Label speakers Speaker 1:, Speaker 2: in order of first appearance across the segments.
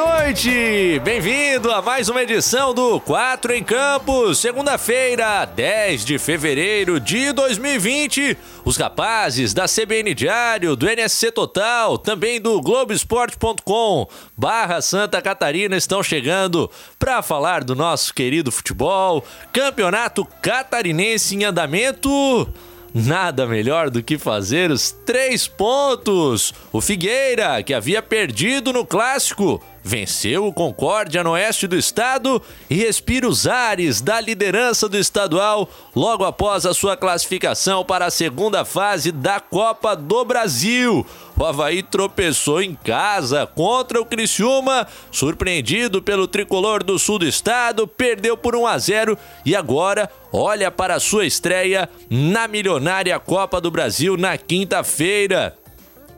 Speaker 1: Noite! Bem-vindo a mais uma edição do 4 em Campo, segunda-feira, 10 de fevereiro de 2020. Os rapazes da CBN Diário, do NSC Total, também do Globoesporte.com barra Santa Catarina estão chegando para falar do nosso querido futebol, campeonato catarinense em andamento. Nada melhor do que fazer os três pontos. O Figueira, que havia perdido no clássico, venceu o Concórdia no oeste do estado e respira os ares da liderança do estadual logo após a sua classificação para a segunda fase da Copa do Brasil. O Havaí tropeçou em casa contra o Criciúma, surpreendido pelo tricolor do sul do estado, perdeu por 1 a 0 e agora olha para a sua estreia na milionária Copa do Brasil na quinta-feira.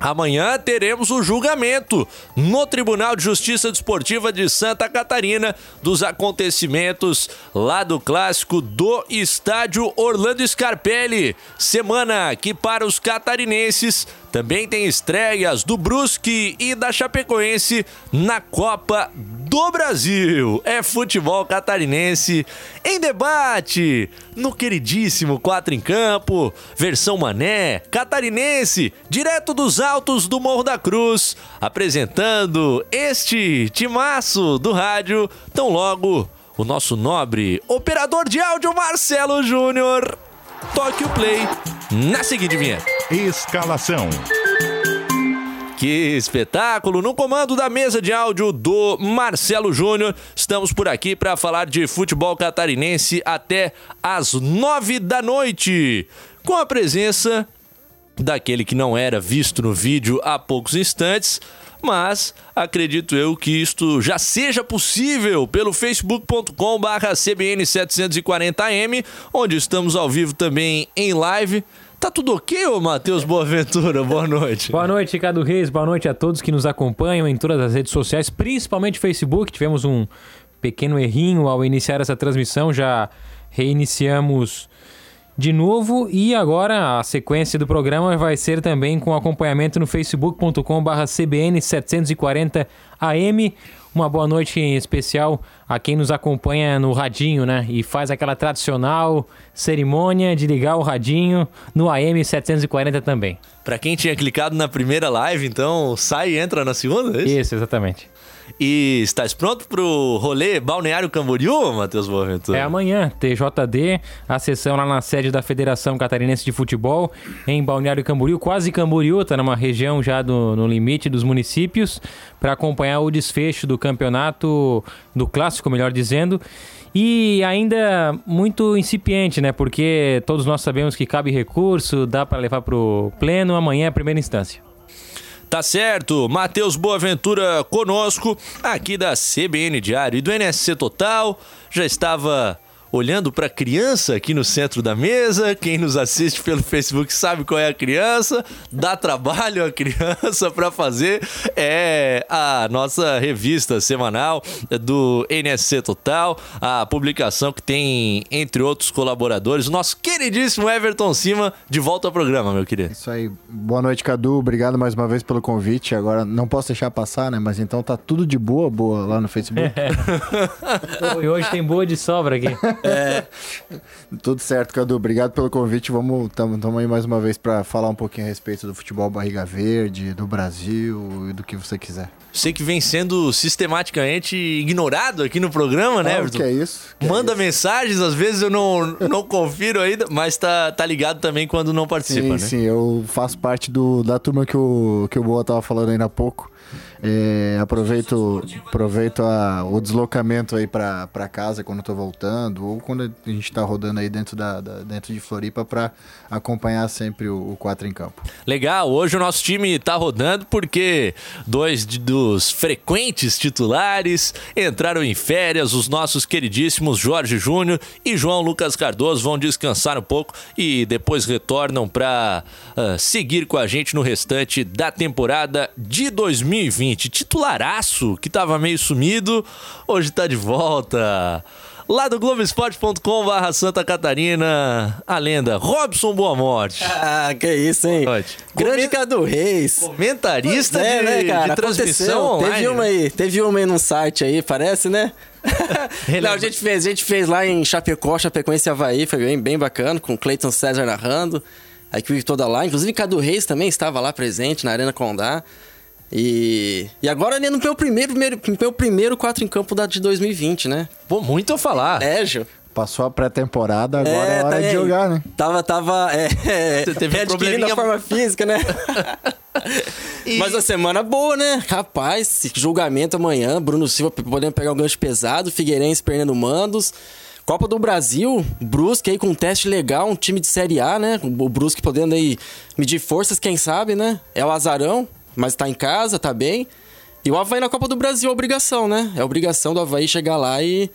Speaker 1: Amanhã teremos o julgamento no Tribunal de Justiça Desportiva de Santa Catarina dos acontecimentos lá do clássico do estádio Orlando Scarpelli. Semana que para os catarinenses também tem estreias do Brusque e da Chapecoense na Copa do Brasil. É futebol catarinense em debate no queridíssimo 4 em Campo, versão Mané, catarinense, direto dos altos do Morro da Cruz, apresentando este timaço do rádio, tão logo o nosso nobre operador de áudio Marcelo Júnior. Toque o play na seguinte vinheta.
Speaker 2: Escalação.
Speaker 1: Que espetáculo! No comando da mesa de áudio do Marcelo Júnior, estamos por aqui para falar de futebol catarinense até às nove da noite, com a presença daquele que não era visto no vídeo há poucos instantes, mas acredito eu que isto já seja possível pelo facebook.com barra cbn740m, onde estamos ao vivo também em live. Tá tudo ok, ô Matheus Boaventura? Boa noite.
Speaker 3: Boa noite, Ricardo Reis. Boa noite a todos que nos acompanham em todas as redes sociais, principalmente Facebook. Tivemos um pequeno errinho ao iniciar essa transmissão, já reiniciamos de novo e agora a sequência do programa vai ser também com acompanhamento no facebook.com/cbn740am. Uma boa noite em especial a quem nos acompanha no radinho, né? E faz aquela tradicional cerimônia de ligar o radinho no AM 740 também.
Speaker 1: Para quem tinha clicado na primeira live, então sai e entra na segunda, é isso?
Speaker 3: Isso, exatamente.
Speaker 1: E estás pronto pro rolê Balneário Camboriú, Matheus Boaventura?
Speaker 3: É amanhã, TJD, a sessão lá na sede da Federação Catarinense de Futebol, em Balneário Camboriú, quase Camboriú, tá numa região já do, no limite dos municípios, para acompanhar o desfecho do campeonato, do clássico, melhor dizendo. E ainda muito incipiente, né? Porque todos nós sabemos que cabe recurso, dá para levar pro pleno, amanhã é a primeira instância.
Speaker 1: Tá certo, Matheus Boaventura conosco, aqui da CBN Diário e do NSC Total. Já estava olhando para a criança aqui no centro da mesa. Quem nos assiste pelo Facebook sabe qual é a criança. Dá trabalho a criança para fazer. É a nossa revista semanal do NSC Total, a publicação que tem, entre outros colaboradores, o nosso queridíssimo Everton Cima de volta ao programa, meu querido.
Speaker 4: Isso aí. Boa noite, Cadu. Obrigado mais uma vez pelo convite. Agora não posso deixar passar, né? Mas então tá tudo de boa, boa lá no Facebook.
Speaker 3: e hoje tem boa de sobra aqui.
Speaker 4: É. Tudo certo, Cadu. Obrigado pelo convite. Vamos estamos aí mais uma vez para falar um pouquinho a respeito do futebol barriga verde, do Brasil e do que você quiser.
Speaker 1: Sei que vem sendo sistematicamente ignorado aqui no programa, né,
Speaker 4: Ah,
Speaker 1: Everton?
Speaker 4: que é isso? Que é
Speaker 1: Manda
Speaker 4: isso?
Speaker 1: mensagens, às vezes eu não, não confiro ainda, mas tá, tá ligado também quando não participa,
Speaker 4: Sim,
Speaker 1: né?
Speaker 4: sim. Eu faço parte do, da turma que o, que o Boa tava falando ainda há pouco. É, aproveito aproveito a- o deslocamento aí pra casa quando tô voltando, ou quando a gente tá rodando aí dentro, da, da- dentro de Floripa pra acompanhar sempre o, o 4 em campo.
Speaker 1: Legal, hoje o nosso time tá rodando porque dois de- dos frequentes titulares entraram em férias. Os nossos queridíssimos Jorge Júnior e João Lucas Cardoso vão descansar um pouco e depois retornam para seguir com a gente no restante da temporada de 2020. Titularaço que tava meio sumido, hoje tá de volta. Lá do Globoesporte.com/barra Santa Catarina, a lenda Robson Boa Morte.
Speaker 5: Ah, que isso, hein? Grande Cadu Reis.
Speaker 1: Comentarista
Speaker 5: é,
Speaker 1: de,
Speaker 5: né, cara?
Speaker 1: de transmissão
Speaker 5: Aconteceu.
Speaker 1: online.
Speaker 5: Teve uma aí, teve uma aí num site aí, parece, né? Não, a gente fez, a gente fez lá em Chapecó, Chapecoense Havaí, foi bem, bem bacana, com o Cleiton César narrando, a equipe toda lá, inclusive Cadu Reis também estava lá presente na Arena Condá. E, e agora ele é no meu primeiro, primeiro, meu primeiro 4 em campo da, de 2020, né?
Speaker 1: Pô, muito a falar.
Speaker 5: É, Gil.
Speaker 4: Passou a pré-temporada, agora é, hora
Speaker 5: tá
Speaker 4: de
Speaker 5: aí.
Speaker 4: jogar, né?
Speaker 5: Tava, tava, é, é,
Speaker 1: Você teve um
Speaker 5: adquirindo
Speaker 1: probleminha-
Speaker 5: a forma física, né?
Speaker 1: E-
Speaker 5: Mas a semana boa, né? Rapaz, julgamento amanhã, Bruno Silva podendo pegar um gancho pesado, Figueirense perdendo mandos. Copa do Brasil, Brusque aí com um teste legal, um time de Série A, né? O Brusque podendo aí medir forças, quem sabe, né? É o azarão, mas tá em casa, tá bem. E o Havaí na Copa do Brasil é obrigação, né? É obrigação do Havaí chegar lá e,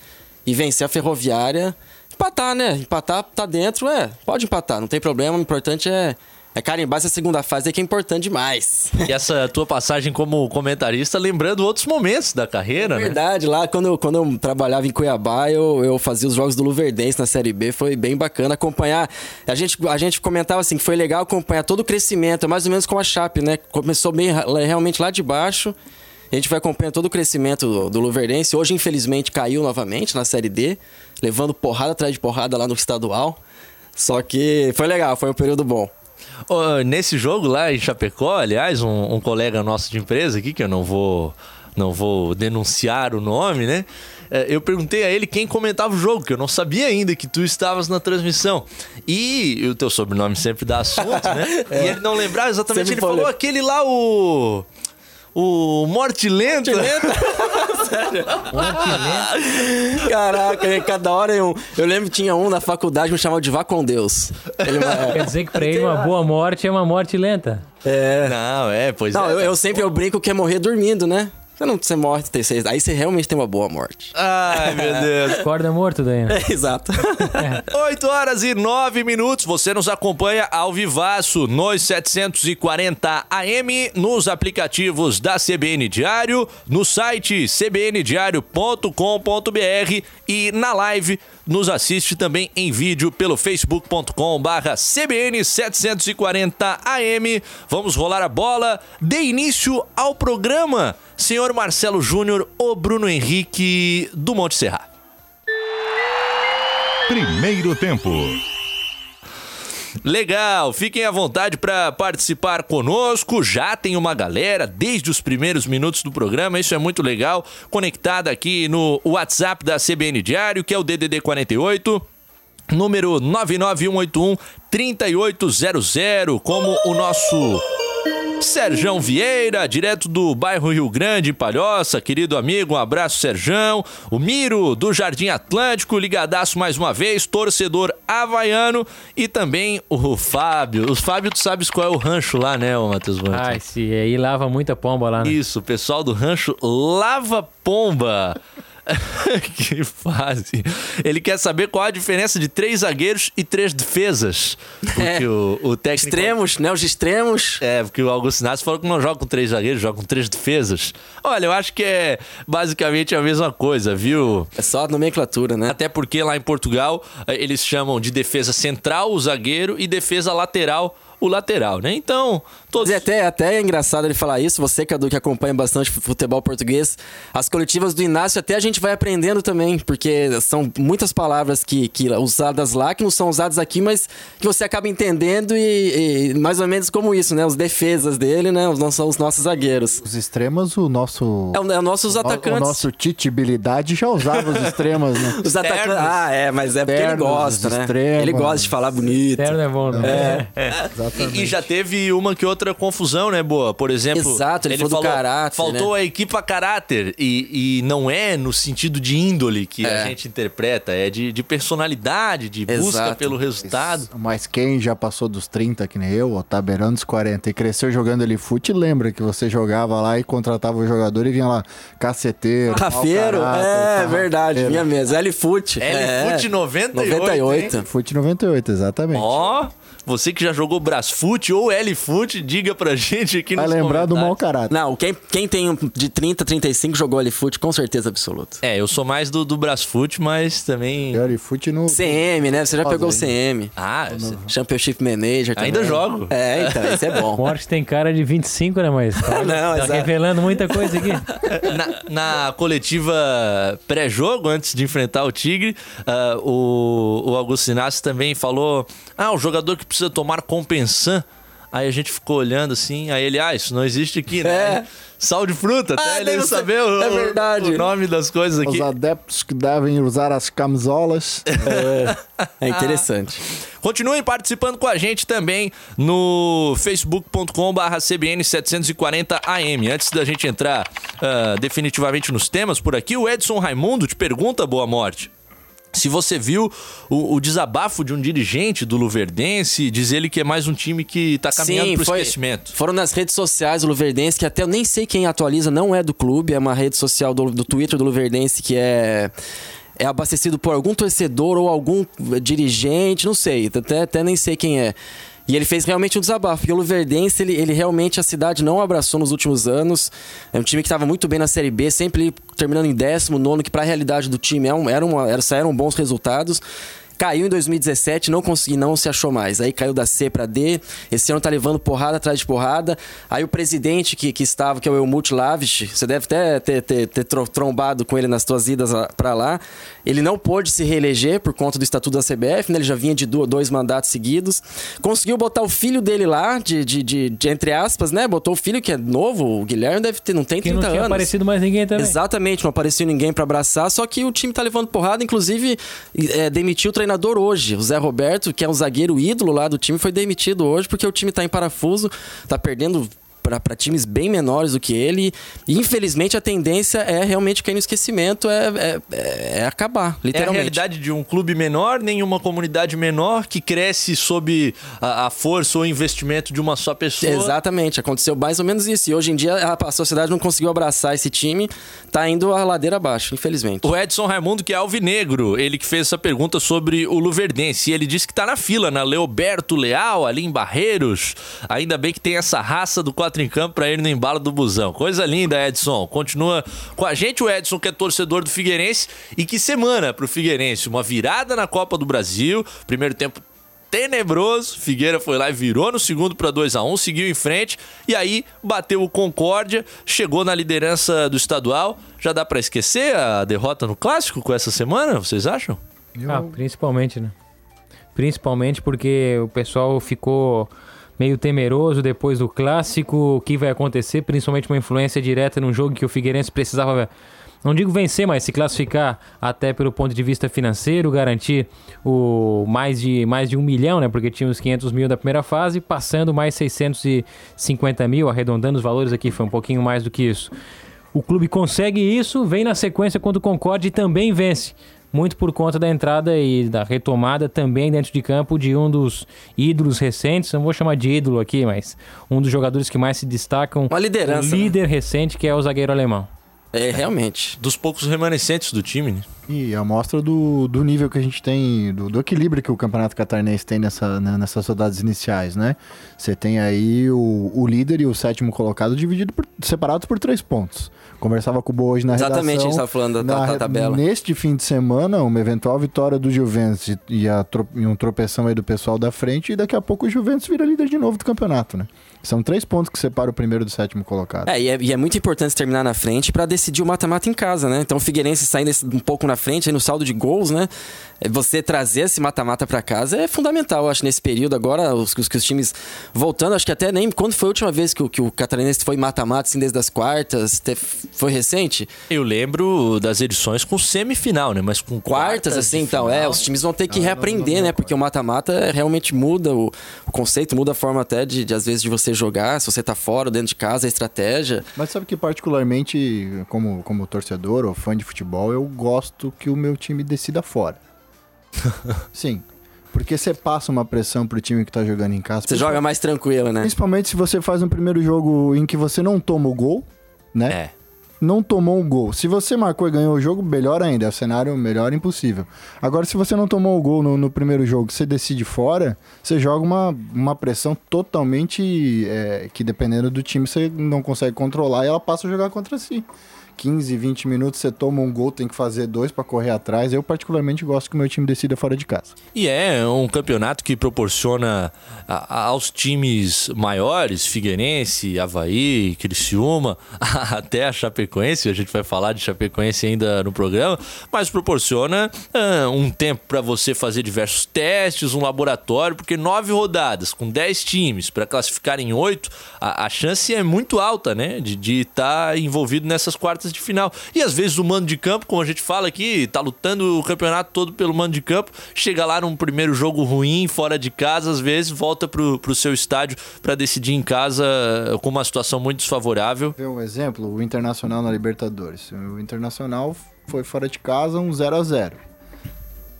Speaker 5: e vencer a Ferroviária. Empatar, né? Empatar tá dentro, é. Pode empatar, não tem problema. O importante é, é carimbar essa segunda fase que é importante demais.
Speaker 1: E essa tua passagem como comentarista, lembrando outros momentos da carreira, né?
Speaker 5: Verdade, lá quando eu, quando eu trabalhava em Cuiabá, eu, eu fazia os jogos do Luverdense na Série B, foi bem bacana acompanhar. A gente, a gente comentava assim que foi legal acompanhar todo o crescimento, é mais ou menos como a Chape, né? Começou bem realmente lá de baixo. A gente vai acompanhando todo o crescimento do, do Luverdense. Hoje, infelizmente, caiu novamente na Série D, levando porrada atrás de porrada lá no estadual. Só que foi legal, foi um período bom.
Speaker 1: Ô, nesse jogo lá em Chapecó, aliás, um, um colega nosso de empresa aqui, que eu não vou, não vou denunciar o nome, né? É, Eu perguntei a ele quem comentava o jogo, que eu não sabia ainda que tu estavas na transmissão. E o teu sobrenome sempre dá assunto, né? E ele não lembrava exatamente.
Speaker 5: Sempre
Speaker 1: ele falou aquele lá, o. O Morte Lenta.
Speaker 5: Caraca, né? cada hora eu, eu lembro que tinha um na faculdade me chamava de Vá com Deus. Ele,
Speaker 3: Quer dizer que pra ele uma boa morte é uma morte lenta.
Speaker 5: é,
Speaker 1: Não, é, pois
Speaker 5: Não,
Speaker 1: é.
Speaker 5: eu, eu sempre eu brinco que é morrer dormindo, né? Você não você morre, tem seis, aí você realmente tem uma boa morte.
Speaker 1: Ai, meu Deus.
Speaker 3: Acorda morto daí. né?
Speaker 5: É, exato.
Speaker 1: 8 horas e 9 minutos. Você nos acompanha ao vivaço nos 740 AM, nos aplicativos da CBN Diário, no site cbndiario.com.br e na live nos assiste também em vídeo pelo facebook.com barra CBN 740 AM. Vamos rolar a bola. Dê início ao programa. Senhor Marcelo Júnior, o Bruno Henrique do Monte Serra.
Speaker 2: Primeiro tempo.
Speaker 1: Legal, fiquem à vontade para participar conosco. Já tem uma galera desde os primeiros minutos do programa, isso é muito legal. Conectada aqui no WhatsApp da CBN Diário, que é o DDD 48. Número 99181 3800, como o nosso Serjão Vieira, direto do bairro Rio Grande, em Palhoça, querido amigo, um abraço, Serjão. O Miro, do Jardim Atlântico, ligadaço mais uma vez, torcedor havaiano. E também o Fábio. O Fábio, tu sabes qual é o rancho lá, né, Matheus Bonte?
Speaker 3: Ai, se aí lava muita pomba lá, né?
Speaker 1: Isso, o pessoal do rancho Lava Pomba. que fase. Ele quer saber qual a diferença de três zagueiros e três defesas. Porque
Speaker 5: É.
Speaker 1: o, o técnico.
Speaker 5: extremos, né? Os extremos.
Speaker 1: É, porque o Augusto Inácio falou que não joga com três zagueiros, joga com três defesas. Olha, eu acho que é basicamente a mesma coisa, viu?
Speaker 5: É só nomenclatura, né?
Speaker 1: Até porque lá em Portugal eh, eles chamam de defesa central o zagueiro e defesa lateral o lateral, né? Então, todos.
Speaker 5: Mas é até, até é engraçado ele falar isso, você, Cadu, que acompanha bastante futebol português, as coletivas do Inácio até a gente vai aprendendo também, porque são muitas palavras que, que usadas lá que não são usadas aqui, mas que você acaba entendendo e, e mais ou menos como isso, né? Os defesas dele, né? Os, não são os nossos zagueiros.
Speaker 4: Os extremos, o nosso.
Speaker 5: É o, é o nossos
Speaker 4: o-
Speaker 5: atacantes.
Speaker 4: O nosso Tite Habilidade já usava os extremos, né?
Speaker 5: Os atacantes. Ah, é, mas é porque ele gosta, né?
Speaker 4: extremos.
Speaker 5: Ele gosta de falar bonito.
Speaker 3: Terno é bom, né?
Speaker 5: É.
Speaker 1: E, e já teve uma que outra confusão, né, Boa? Por exemplo,
Speaker 5: Exato, ele falou do caráter,
Speaker 1: faltou
Speaker 5: né?
Speaker 1: a equipe a caráter. E, e não é no sentido de índole que
Speaker 5: É.
Speaker 1: a gente interpreta, é de, de personalidade, de busca
Speaker 5: Exato.
Speaker 1: pelo resultado.
Speaker 4: Mas quem já passou dos 30, que nem eu, ou tá beirando dos 40 e cresceu jogando ali fute, lembra que você jogava lá e contratava o jogador e vinha lá, caceteiro, mau
Speaker 5: Rafeiro,
Speaker 4: caráter,
Speaker 5: é
Speaker 4: tá,
Speaker 5: verdade,
Speaker 4: rafeiro.
Speaker 5: minha mesmo. L-Foot.
Speaker 1: L-Foot 98,
Speaker 5: 98.
Speaker 4: Fute 98, exatamente.
Speaker 1: Ó, você que já jogou Brasfoot ou L-Foot, diga pra gente aqui
Speaker 4: Vai
Speaker 1: nos
Speaker 4: lembrar do mau caráter.
Speaker 5: Não, quem, quem tem de 30, 35 jogou L-Foot, com certeza absoluta.
Speaker 1: É, eu sou mais do, do Brasfoot, mas também...
Speaker 4: E fute no.
Speaker 5: CM, né? Você já pegou o. CM.
Speaker 1: Ah, você-
Speaker 5: Championship Manager também.
Speaker 1: Ainda jogo.
Speaker 5: É, então, esse é bom.
Speaker 3: Morte tem cara de 25, né, mas tá,
Speaker 5: Não,
Speaker 3: tá
Speaker 5: exato.
Speaker 3: revelando muita coisa aqui.
Speaker 1: na, na coletiva pré-jogo, antes de enfrentar o Tigre, ah, o, o Augusto Inácio também falou: Ah, o jogador que precisa tomar compensan. Aí a gente ficou olhando assim, aí ele, ah, isso não existe aqui, né?
Speaker 5: É.
Speaker 1: Sal de fruta, até
Speaker 5: Ah,
Speaker 1: ele saber o,
Speaker 5: é verdade.
Speaker 1: o nome das coisas aqui.
Speaker 4: Os adeptos que devem usar as camisolas.
Speaker 5: É interessante.
Speaker 1: Continuem participando com a gente também no facebook.com.br CBN740AM. Antes da gente entrar ah, definitivamente nos temas por aqui, o Edson Raimundo te pergunta, Boa Morte. Se você viu o, o desabafo de um dirigente do Luverdense, diz ele que é mais um time que tá caminhando pro
Speaker 5: foi-
Speaker 1: esquecimento.
Speaker 5: Foram nas redes sociais do Luverdense, que até eu nem sei quem atualiza, não é do clube, é uma rede social do, do Twitter do Luverdense que é. É abastecido por algum torcedor ou algum dirigente, não sei, até, até nem sei quem é. E ele fez realmente um desabafo. Porque o Luverdense, ele, ele realmente a cidade não abraçou nos últimos anos. É um time que estava muito bem na Série B, sempre terminando em décimo, nono, que para a realidade do time é um- era uma, era, saíram bons resultados. Caiu em 2017, não consegui, não se achou mais. Aí caiu da C pra D. Esse ano tá levando porrada atrás de porrada. Aí o presidente que, que estava, que é o Elmut Lavish, você deve até ter, ter, ter tro- trombado com ele nas suas idas pra lá. Ele não pôde se reeleger por conta do estatuto da CBF, né? Ele já vinha de dois mandatos seguidos. Conseguiu botar o filho dele lá, de, de, de- de entre aspas, né? Botou o filho que é novo, o Guilherme deve ter, não tem
Speaker 3: Que
Speaker 5: 30
Speaker 3: não tinha
Speaker 5: anos.
Speaker 3: aparecido mais ninguém também.
Speaker 5: Exatamente, não apareceu ninguém pra abraçar, só que o time tá levando porrada, inclusive é, demitiu o treinador hoje. O Zé Roberto, que é um zagueiro ídolo lá do time, foi demitido hoje porque o time tá em parafuso, tá perdendo para times bem menores do que ele. E infelizmente a tendência é realmente cair no esquecimento, é, é, é- acabar,
Speaker 1: É a
Speaker 5: literalmente.
Speaker 1: realidade de um clube menor, nenhuma comunidade menor que cresce sob a, a força ou investimento de uma só pessoa.
Speaker 5: Exatamente, aconteceu mais ou menos isso. E hoje em dia a, a sociedade não conseguiu abraçar esse time, tá indo a ladeira abaixo, infelizmente.
Speaker 1: O Edson Raimundo, que é alvinegro, ele que fez essa pergunta sobre o Luverdense. E ele disse que tá na fila, na Leoberto Leal, ali em Barreiros. Ainda bem que tem essa raça do 4 em campo pra ir no embalo do busão. Coisa linda, Edson. Continua com a gente, o Edson, que é torcedor do Figueirense. E que semana pro Figueirense. Uma virada na Copa do Brasil. Primeiro tempo tenebroso. Figueira foi lá e virou no segundo para 2 a 1 seguiu em frente e aí bateu o Concórdia, chegou na liderança do estadual. Já dá para esquecer a derrota no clássico com essa semana, vocês acham?
Speaker 3: Ah, principalmente, né? Principalmente porque o pessoal ficou meio temeroso depois do clássico, o que vai acontecer, principalmente uma influência direta num jogo que o Figueirense precisava, não digo vencer, mas se classificar até pelo ponto de vista financeiro, garantir o mais de, mais de um milhão, né? Porque tinha os 500 mil da primeira fase, passando mais 650 mil, arredondando os valores aqui, foi um pouquinho mais do que isso. O clube consegue isso, vem na sequência contra o Concorde e também vence. Muito por conta da entrada e da retomada também dentro de campo de um dos ídolos recentes. Não vou chamar de ídolo aqui, mas um dos jogadores que mais se destacam.
Speaker 5: Uma liderança,
Speaker 3: O líder recente, que é o zagueiro alemão.
Speaker 5: É, realmente.
Speaker 1: Dos poucos remanescentes do time, né?
Speaker 4: E a mostra do, do nível que a gente tem, do, do equilíbrio que o Campeonato Catarinense tem nessa, né, nessas rodadas iniciais, né? Você tem aí o, o líder e o sétimo colocado dividido por, separados por três pontos. Conversava com o Boa hoje na
Speaker 5: Exatamente, a gente
Speaker 4: redação.
Speaker 5: tava falando da-
Speaker 4: Na-
Speaker 5: da tabela.
Speaker 4: Neste fim de semana, uma eventual vitória do Juventus e- a e um tropeção aí do pessoal da frente, e daqui a pouco o Juventus vira líder de novo do campeonato, né? São três pontos que separam o primeiro do sétimo colocado.
Speaker 5: É e, é, e é muito importante terminar na frente pra decidir o mata-mata em casa, né? Então o Figueirense saindo um pouco na frente no saldo de gols, né? É, Você trazer esse mata-mata pra casa é fundamental, eu acho, nesse período. Agora, os, os, que os times voltando, acho que até nem. Quando foi a última vez que, o- que o Catarinense foi mata-mata, assim, desde as quartas? Te- foi recente?
Speaker 1: Eu lembro das edições com semifinal, né? Mas com
Speaker 5: Quartas, assim,
Speaker 1: de
Speaker 5: então. É,
Speaker 1: final.
Speaker 5: os times vão ter que
Speaker 4: Ah, não,
Speaker 5: reaprender,
Speaker 4: não, não,
Speaker 5: né? Porque o mata-mata é, realmente muda o, o conceito, muda a forma até de, de, às vezes, de você jogar, se você tá fora, dentro de casa, a estratégia.
Speaker 4: Mas sabe que particularmente, como, como torcedor ou fã de futebol, eu gosto que o meu time decida fora. Sim. Porque você passa uma pressão pro time que tá jogando em casa.
Speaker 5: Você joga mais tranquilo, né?
Speaker 4: Principalmente se você faz um primeiro jogo em que você não toma o gol, né?
Speaker 1: É.
Speaker 4: Não tomou um gol. Se você marcou e ganhou o jogo, melhor ainda. É o cenário melhor impossível. Agora, se você não tomou o gol no, no primeiro jogo, você decide fora, você joga uma, uma pressão totalmente é, que, dependendo do time, você não consegue controlar e ela passa a jogar contra si. 15, 20 minutos, você toma um gol, tem que fazer dois pra correr atrás. Eu, particularmente, gosto que o meu time decida fora de casa.
Speaker 1: E é um campeonato que proporciona a- a- aos times maiores, Figueirense, Havaí, Criciúma, até a Chapecoense, a gente vai falar de Chapecoense ainda no programa, mas proporciona ah, um tempo para você fazer diversos testes, um laboratório, porque nove rodadas com dez times para classificar em oito, a, a chance é muito alta, né, de estar envolvido nessas quartas de final. E às vezes o mando de campo, como a gente fala aqui, tá lutando o campeonato todo pelo mando de campo, chega lá num primeiro jogo ruim, fora de casa, às vezes volta pro, pro seu estádio para decidir em casa com uma situação muito desfavorável.
Speaker 4: Ver um exemplo, o Internacional na Libertadores. O Internacional foi fora de casa um 0 a 0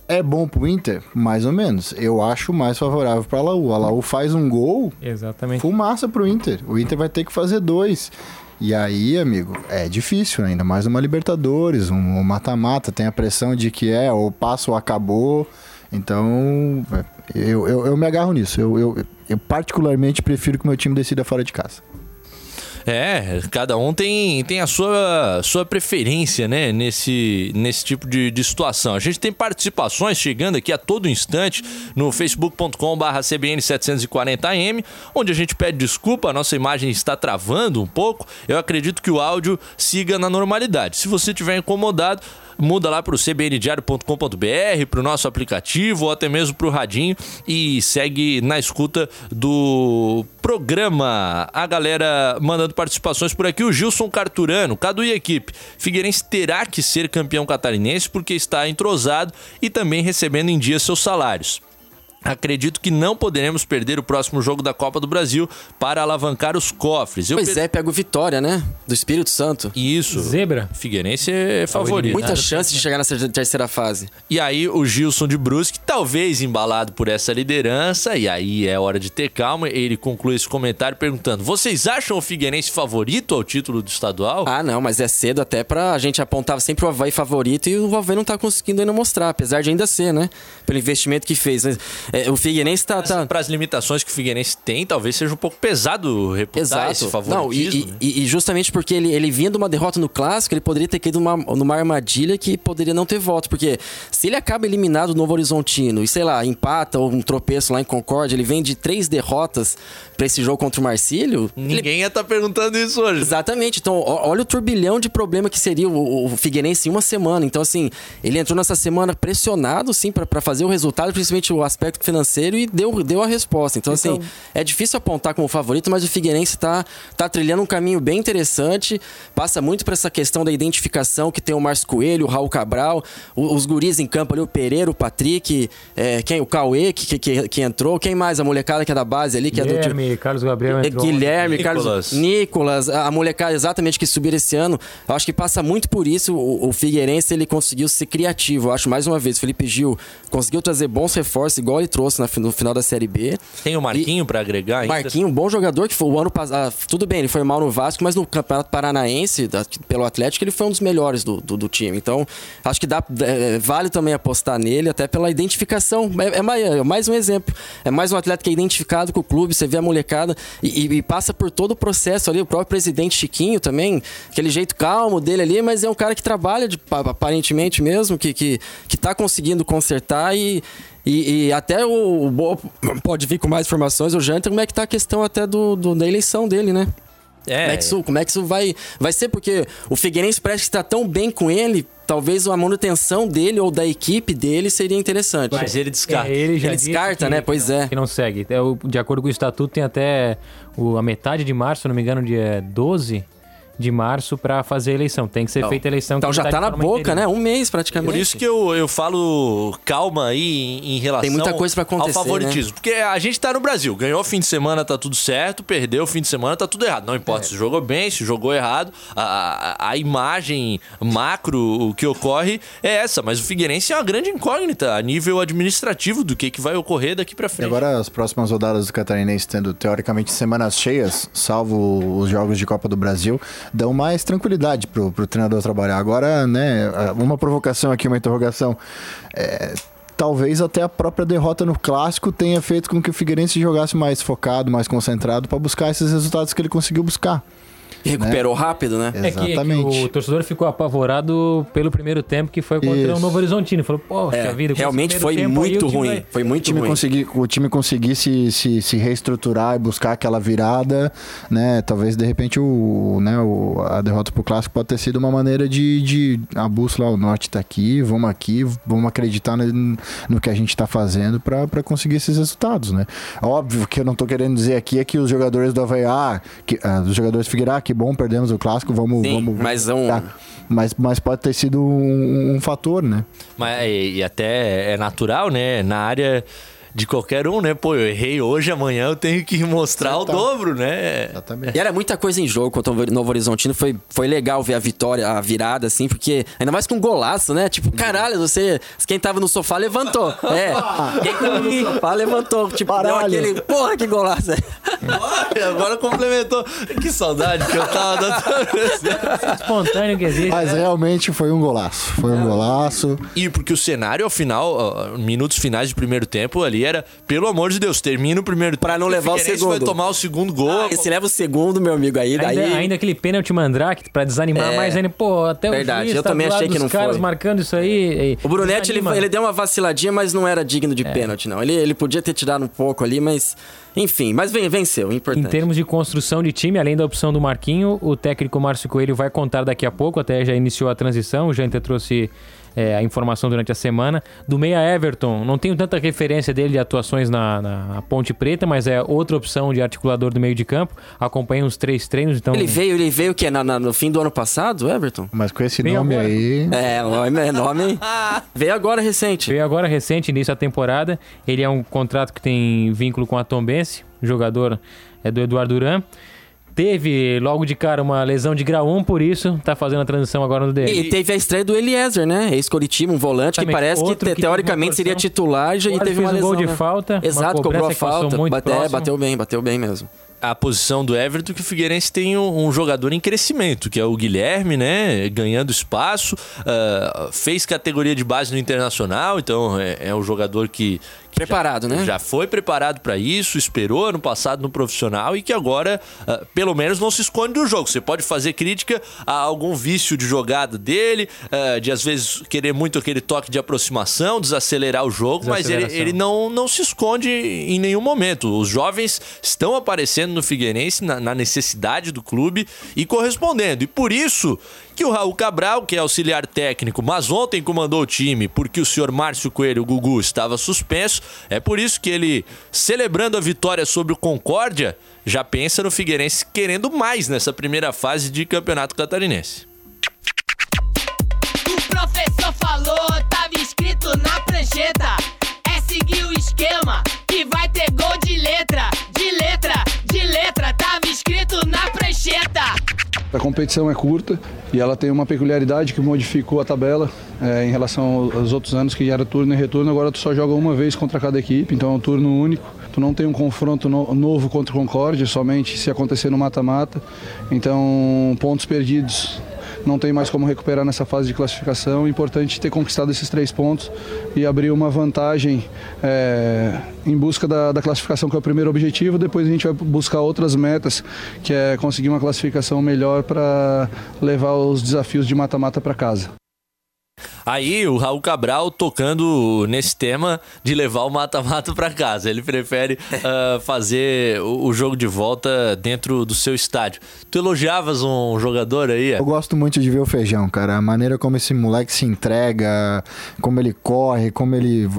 Speaker 4: É bom pro Inter? Mais ou menos. Eu acho mais favorável pra Laú. A Laú faz um gol,
Speaker 3: Exatamente.
Speaker 4: fumaça pro Inter. O Inter vai ter que fazer dois. E aí, amigo, é difícil, ainda mais uma Libertadores, um mata-mata, tem a pressão de que é, ou passa ou acabou. Então, é, eu, eu, eu me agarro nisso. Eu, eu, eu particularmente prefiro que meu time decida fora de casa.
Speaker 1: É, cada um tem, tem a sua, sua preferência, né, nesse, nesse tipo de, de situação. A gente tem participações chegando aqui a todo instante no facebook.com.br CBN740M, onde a gente pede desculpa, a nossa imagem está travando um pouco. Eu acredito que o áudio siga na normalidade. Se você estiver incomodado, muda lá para o cbndiario.com.br, para o nosso aplicativo ou até mesmo para o radinho e segue na escuta do programa. A galera mandando participações por aqui, o Gilson Carturano, Cadu e equipe. Figueirense terá que ser campeão catarinense porque está entrosado e também recebendo em dia seus salários. Acredito que não poderemos perder o próximo jogo da Copa do Brasil para alavancar os cofres. Eu
Speaker 5: Pois
Speaker 1: per-
Speaker 5: é, pega o Vitória, né? Do Espírito Santo.
Speaker 1: Isso.
Speaker 3: Zebra.
Speaker 1: Figueirense é favorito.
Speaker 5: Muita chance de chegar nessa terceira fase.
Speaker 1: E aí o Gilson de Brusque, talvez embalado por essa liderança, e aí é hora de ter calma, ele conclui esse comentário perguntando: "Vocês acham o Figueirense favorito ao título do estadual?"
Speaker 5: Ah, não, mas é cedo até pra a gente apontar sempre o Havaí favorito e o Havaí não tá conseguindo ainda mostrar, apesar de ainda ser, né? Pelo investimento que fez. Mas, é, o Figueirense tá. tá...
Speaker 1: Para as limitações que o Figueirense tem, talvez seja um pouco pesado reputar
Speaker 5: Exato.
Speaker 1: esse
Speaker 5: Não, e,
Speaker 1: favoritismo.
Speaker 5: e-
Speaker 1: né?
Speaker 5: e- e justamente porque ele, ele vinha de uma derrota no clássico, ele poderia ter caído numa, numa armadilha que poderia não ter voto. Porque se ele acaba eliminado do Novo Horizontino e, sei lá, empata ou um tropeço lá em Concórdia, ele vem de três derrotas pra esse jogo contra o Marcílio. ele-
Speaker 1: Ninguém ia estar perguntando isso hoje.
Speaker 5: Exatamente. Então, olha o turbilhão de problema que seria o, o Figueirense em uma semana. Então, assim, ele entrou nessa semana pressionado, sim, pra fazer o resultado, principalmente o aspecto financeiro, e deu, deu a resposta. Então, assim, é difícil apontar como favorito, mas o Figueirense tá, tá trilhando um caminho bem interessante. Passa muito por essa questão da identificação que tem o Márcio Coelho, o Raul Cabral, o- os guris em campo ali, o Pereira, o Patrick, é, quem, o Cauê, que, que, que entrou. Quem mais? A molecada que é da base ali, que é do.
Speaker 3: Guilherme, Carlos Gabriel
Speaker 5: É
Speaker 3: entrou.
Speaker 5: Guilherme,
Speaker 1: Nicolas.
Speaker 5: Carlos Nicolas, a a molecada exatamente que subiram esse ano. Eu acho que passa muito por isso. O, o Figueirense ele conseguiu ser criativo. Eu acho mais uma vez, o Felipe Gil conseguiu trazer bons reforços, igual trouxe na, no final da Série B.
Speaker 1: Tem o Marquinho pra agregar ainda?
Speaker 5: Marquinho, um bom jogador que foi o ano passado. Tudo bem, ele foi mal no Vasco, mas no Campeonato Paranaense, da- pelo Atlético, ele foi um dos melhores do, do, do time. Então, acho que dá, é, vale também apostar nele, até pela identificação. É, é mais, é mais um exemplo. É mais um atleta que é identificado com o clube, você vê a molecada e, e- e passa por todo o processo ali. O próprio presidente Chiquinho também, aquele jeito calmo dele ali, mas é um cara que trabalha de- pa- aparentemente mesmo, que, que, que tá conseguindo consertar e. E, e até o, o Bo- pode vir com mais informações, o Janter, como é que tá a questão até do, do- da eleição dele, né?
Speaker 1: É,
Speaker 5: Como é que isso, como é que isso vai, vai ser? Porque o Figueirense parece que está tão bem com ele talvez a manutenção dele ou da equipe dele seria interessante.
Speaker 1: Mas ele descarta.
Speaker 3: É, ele já
Speaker 5: Ele descarta,
Speaker 3: que-
Speaker 5: né? Pois é.
Speaker 3: Que não segue. É, de acordo com o estatuto, tem até o- a metade de março, se não me engano, dia 12 de março, pra fazer a eleição. Tem que ser feita a eleição.
Speaker 5: Então
Speaker 3: que
Speaker 5: já
Speaker 3: de
Speaker 5: tá na boca, né? Um mês praticamente.
Speaker 1: Por isso que eu, eu falo calma aí em, relação
Speaker 5: Tem muita coisa pra acontecer,
Speaker 1: ao favoritismo. Porque a gente tá no Brasil. Ganhou o fim de semana, tá tudo certo. Perdeu o fim de semana, tá tudo errado. Não importa
Speaker 5: É.
Speaker 1: se jogou bem, se jogou errado. A, a, a imagem macro o que ocorre é essa. Mas o Figueirense é uma grande incógnita a nível administrativo do que, que vai ocorrer daqui pra
Speaker 4: E
Speaker 1: frente.
Speaker 4: agora as próximas rodadas do Catarinense tendo teoricamente semanas cheias, salvo os jogos de Copa do Brasil, dão mais tranquilidade pro, pro treinador trabalhar. Agora, né, uma provocação aqui, uma interrogação. É, talvez até a própria derrota no clássico tenha feito com que o Figueirense jogasse mais focado, mais concentrado para buscar esses resultados que ele conseguiu buscar.
Speaker 5: Recuperou rápido, né?
Speaker 3: É que, é que
Speaker 4: Exatamente.
Speaker 3: o torcedor ficou apavorado pelo primeiro tempo que foi contra o
Speaker 4: Isso.
Speaker 3: Novo Horizontino. Falou, poxa
Speaker 5: É,
Speaker 3: vida.
Speaker 5: realmente foi
Speaker 3: tempo
Speaker 5: muito
Speaker 3: o
Speaker 5: ruim.
Speaker 3: vai-
Speaker 5: Foi
Speaker 4: o
Speaker 5: muito
Speaker 4: time
Speaker 5: ruim.
Speaker 4: conseguir, o time conseguir se, se, se reestruturar e buscar aquela virada, né? Talvez de repente o, né, o, a derrota pro clássico pode ter sido uma maneira de, de a bússola, o norte tá aqui, vamos aqui, vamos acreditar no, no que a gente tá fazendo para conseguir esses resultados, né? Óbvio que eu não tô querendo dizer aqui é que os jogadores do Havaí, ah, que, ah, os jogadores Figueira, ah, que bom, perdemos o clássico, vamos,
Speaker 5: Sim,
Speaker 4: vamos
Speaker 5: mas é um-
Speaker 4: tá. mas, mas pode ter sido um, um fator, né?
Speaker 1: Mas e, e até é natural, né? Na área de qualquer um, né? Pô, eu errei hoje, amanhã eu tenho que mostrar o dobro, né?
Speaker 4: Exatamente.
Speaker 5: E era muita coisa em jogo contra o Novo Horizontino. Foi, foi legal ver a vitória, a virada, assim, porque ainda mais com um golaço, né? Tipo, caralho, você. Quem tava no sofá levantou. É. Quem tava no sofá levantou. Tipo, deu aquele. Porra, que golaço.
Speaker 1: Olha, agora complementou. Que saudade que eu tava da
Speaker 3: espontâneo que existe.
Speaker 4: Mas realmente foi um golaço. Foi um golaço.
Speaker 1: E porque o cenário, ao final, minutos finais de primeiro tempo, ali era, pelo amor de Deus, termina o primeiro
Speaker 5: Pra
Speaker 1: tempo.
Speaker 5: não levar o
Speaker 1: Figueirense
Speaker 5: segundo.
Speaker 1: vai tomar o segundo gol.
Speaker 5: Ah, e se leva o segundo, meu amigo, aí daí.
Speaker 3: Ainda, ainda aquele pênalti mandrake pra desanimar
Speaker 5: É.
Speaker 3: mais ainda. Pô, até
Speaker 5: Verdade,
Speaker 3: o juiz
Speaker 5: eu
Speaker 3: tá
Speaker 5: também
Speaker 3: do lado
Speaker 5: achei que não
Speaker 3: caras
Speaker 5: foi.
Speaker 3: marcando isso aí. e
Speaker 5: O Brunetti, ele, ele deu uma vaciladinha, mas não era digno de pênalti, não. Ele, ele podia ter tirado um pouco ali, mas. Enfim, mas ven- venceu,
Speaker 3: Em
Speaker 5: importante.
Speaker 3: termos de construção de time, além da opção do Marquinho, o técnico Márcio Coelho vai contar daqui a pouco, até já iniciou a transição, o Janta trouxe é, a informação durante a semana. Do meia Everton, não tenho tanta referência dele de atuações na, na Ponte Preta, mas é outra opção de articulador do meio de campo. Acompanha os três treinos, então...
Speaker 5: Ele veio, ele veio o quê? Na- na- no fim do ano passado, Everton?
Speaker 4: Mas com esse nome
Speaker 3: agora.
Speaker 4: aí.
Speaker 5: É, o nome é nome. veio agora recente.
Speaker 3: Veio agora recente, início da temporada. Ele é um contrato que tem vínculo com a Tombense, jogador é do Eduardo Duran. Teve logo de cara uma lesão de grau 1, por isso tá fazendo a transição agora no DL.
Speaker 5: E teve a estreia do Eliezer, né? Ex-Coritiba, um volante que parece que,
Speaker 3: Outro que uma
Speaker 5: teoricamente seria titular e e teve uma
Speaker 3: fez um
Speaker 5: lesão.
Speaker 3: gol de
Speaker 5: né?
Speaker 3: falta, uma
Speaker 5: Exato, cobrou a
Speaker 3: que
Speaker 5: falta.
Speaker 3: muito
Speaker 5: Bate- é, bateu bem, bateu bem mesmo.
Speaker 1: A posição do Everton que o Figueirense tem um, um jogador em crescimento, que é o Guilherme, né? Ganhando espaço, ah, fez categoria de base no Internacional, então é, é um jogador que, que
Speaker 5: Preparado,
Speaker 1: já,
Speaker 5: né?
Speaker 1: Já foi preparado para isso, esperou ano passado no profissional e que agora, ah, pelo menos, não se esconde do jogo. Você pode fazer crítica a algum vício de jogada dele, ah, de às vezes querer muito aquele toque de aproximação, desacelerar o jogo, mas ele, ele não, não se esconde em nenhum momento. Os jovens estão aparecendo no Figueirense na, na necessidade do clube e correspondendo. E por isso que o Raul Cabral, que é auxiliar técnico, mas ontem comandou o time porque o senhor Márcio Coelho, o Gugu, estava suspenso, é por isso que ele, celebrando a vitória sobre o Concórdia, já pensa no Figueirense querendo mais nessa primeira fase de campeonato catarinense.
Speaker 6: O professor falou, tava escrito na prancheta. É seguir o esquema que vai ter gol de letra, escrito na prancheta.
Speaker 7: A competição é curta e ela tem uma peculiaridade que modificou a tabela é, em relação aos outros anos que era turno e retorno. Agora tu só joga uma vez contra cada equipe, então é um turno único. Tu não tem um confronto no- novo contra o Concórdia, somente se acontecer no mata-mata. Então, pontos perdidos não tem mais como recuperar nessa fase de classificação. Importante ter conquistado esses três pontos e abrir uma vantagem é, em busca da, da classificação, que é o primeiro objetivo. Depois a gente vai buscar outras metas, que é conseguir uma classificação melhor para levar os desafios de mata-mata para casa.
Speaker 1: Aí o Raul Cabral tocando nesse tema de levar o mata-mata pra casa. Ele prefere ah, fazer o, jogo de volta dentro do seu estádio. Tu elogiavas um jogador aí?
Speaker 4: Eu gosto muito de ver o feijão, cara. A maneira como esse moleque se entrega, como ele corre, como ele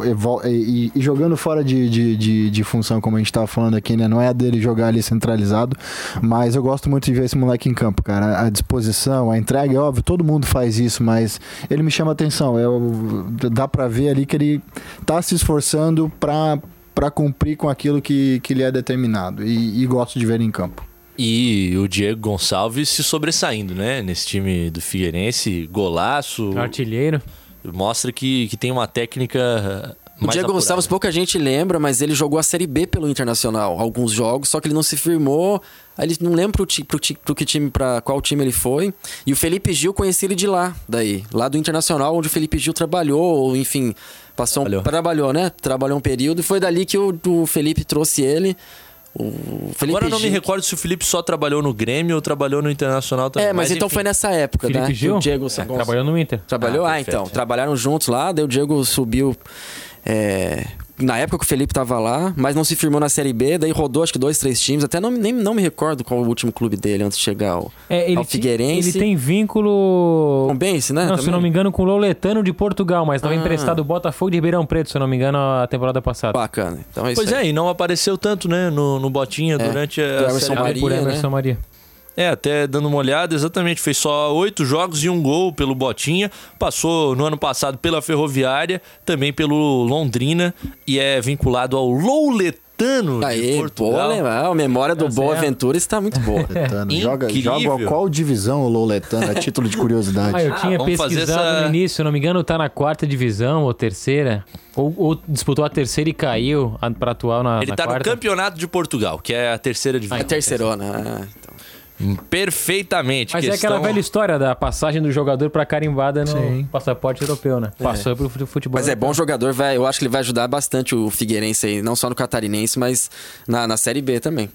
Speaker 4: e, e jogando fora de, de, de, de função, como a gente tava falando aqui, né? Não é a dele jogar ali centralizado, mas eu gosto muito de ver esse moleque em campo, cara. A disposição, a entrega, é óbvio, todo mundo faz isso, mas ele me chama atenção. Eu, dá pra ver ali que ele tá se esforçando pra, pra cumprir com aquilo que, que lhe é determinado. E, e gosto de ver ele em campo.
Speaker 1: E o Diego Gonçalves se sobressaindo, né? Nesse time do Figueirense, golaço.
Speaker 3: Artilheiro.
Speaker 1: Mostra que, que tem uma técnica.
Speaker 5: O
Speaker 1: mais
Speaker 5: Diego
Speaker 1: apurada.
Speaker 5: Gonçalves, pouca gente lembra, mas ele jogou a Série B pelo Internacional, alguns jogos, só que ele não se firmou. Aí ele não lembra pro, ti, pro, ti, pro que time, para qual time ele foi. E o Felipe Gil conheci ele de lá, daí, lá do Internacional, onde o Felipe Gil trabalhou, ou enfim, passou um,
Speaker 1: Trabalhou.
Speaker 5: trabalhou, né? Trabalhou um período e foi dali que o, o Felipe trouxe ele. O Felipe
Speaker 1: Agora eu não me recordo se o Felipe só trabalhou no Grêmio ou trabalhou no Internacional também.
Speaker 5: É, mas, então
Speaker 1: enfim.
Speaker 5: foi nessa época,
Speaker 3: Felipe
Speaker 5: né?
Speaker 3: Gil?
Speaker 5: O Diego
Speaker 3: É, trabalhou no Inter.
Speaker 5: Trabalhou?
Speaker 1: Ah,
Speaker 5: Ah,
Speaker 1: perfeito.
Speaker 5: então. Trabalharam juntos lá, daí o Diego subiu. é, na época que o Felipe tava lá, mas não se firmou na Série B, daí rodou acho que dois, três times. Até não, nem, não me recordo qual o último clube dele antes de chegar ao,
Speaker 3: É, ele,
Speaker 5: ao Figueirense.
Speaker 3: ele tem vínculo.
Speaker 5: Tombense, né?
Speaker 3: Não, se
Speaker 5: também?
Speaker 3: não me engano, com o Louletano de Portugal, mas estava
Speaker 5: Ah.
Speaker 3: emprestado o Botafogo de Ribeirão Preto, se eu não me engano, a temporada passada.
Speaker 5: Bacana. Então é isso
Speaker 1: Pois
Speaker 5: aí.
Speaker 1: é, e não apareceu tanto, né, no, no Botinha durante
Speaker 5: Do
Speaker 1: a
Speaker 5: Emerson
Speaker 1: Série B.
Speaker 3: Ali por
Speaker 5: Maria, né?
Speaker 3: Emerson Maria.
Speaker 1: É, até dando uma olhada, exatamente, fez só oito jogos e um gol pelo Botinha. Passou no ano passado pela Ferroviária, também pelo Londrina e é vinculado ao Louletano de
Speaker 5: Aí, boa
Speaker 1: Portugal.
Speaker 5: lembrar. A memória do
Speaker 3: Tá
Speaker 5: Boa
Speaker 3: certo.
Speaker 5: Ventura está muito boa.
Speaker 4: Joga, joga qual divisão o Louletano? A título de curiosidade.
Speaker 3: Ah, eu tinha
Speaker 1: vamos fazer
Speaker 3: pesquisado
Speaker 1: essa-
Speaker 3: no início, se não me engano, tá na quarta divisão ou terceira. Ou, ou disputou a terceira e caiu a- pra atual na,
Speaker 1: Ele
Speaker 3: na
Speaker 1: tá no. Campeonato de Portugal, que é a terceira
Speaker 5: É
Speaker 1: divisão.
Speaker 5: terceirona. Ah, então.
Speaker 1: Perfeitamente.
Speaker 3: Mas é
Speaker 1: questão...
Speaker 3: aquela velha história da passagem do jogador pra carimbada no
Speaker 4: Sim.
Speaker 3: passaporte europeu, né? Passou pro fute- futebol.
Speaker 5: Mas é
Speaker 3: europeu.
Speaker 5: bom jogador, vai, eu acho que ele vai ajudar bastante o Figueirense aí, não só no Catarinense, mas na, na Série B também.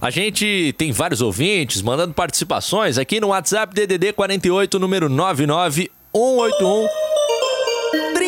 Speaker 1: A gente tem vários ouvintes mandando participações aqui no WhatsApp DDD 48, número 99181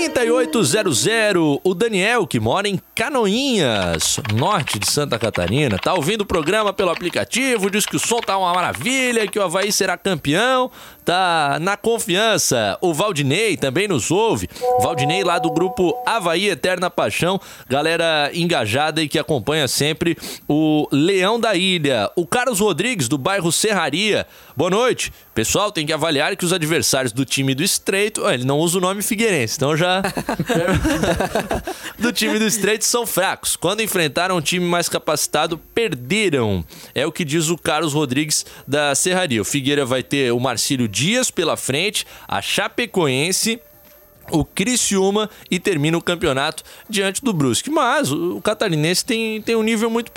Speaker 1: 3800. O Daniel, que mora em Canoinhas, norte de Santa Catarina, tá ouvindo o programa pelo aplicativo, diz que o som tá uma maravilha, que o Havaí será campeão, tá na confiança. O Valdinei também nos ouve. Valdinei lá do grupo Havaí Eterna Paixão, galera engajada e que acompanha sempre o Leão da Ilha. O Carlos Rodrigues, do bairro Serraria. Boa noite. Pessoal, tem que avaliar que os adversários do time do Estreito. Ah, ele não usa o nome Figueirense, então já. do time do Estreito são fracos. Quando enfrentaram um time mais capacitado, perderam. É o que diz o Carlos Rodrigues da Serraria. O Figueira vai ter o Marcílio Dias pela frente, a Chapecoense o Criciúma e termina o campeonato diante do Brusque. Mas o catarinense tem, tem um nível muito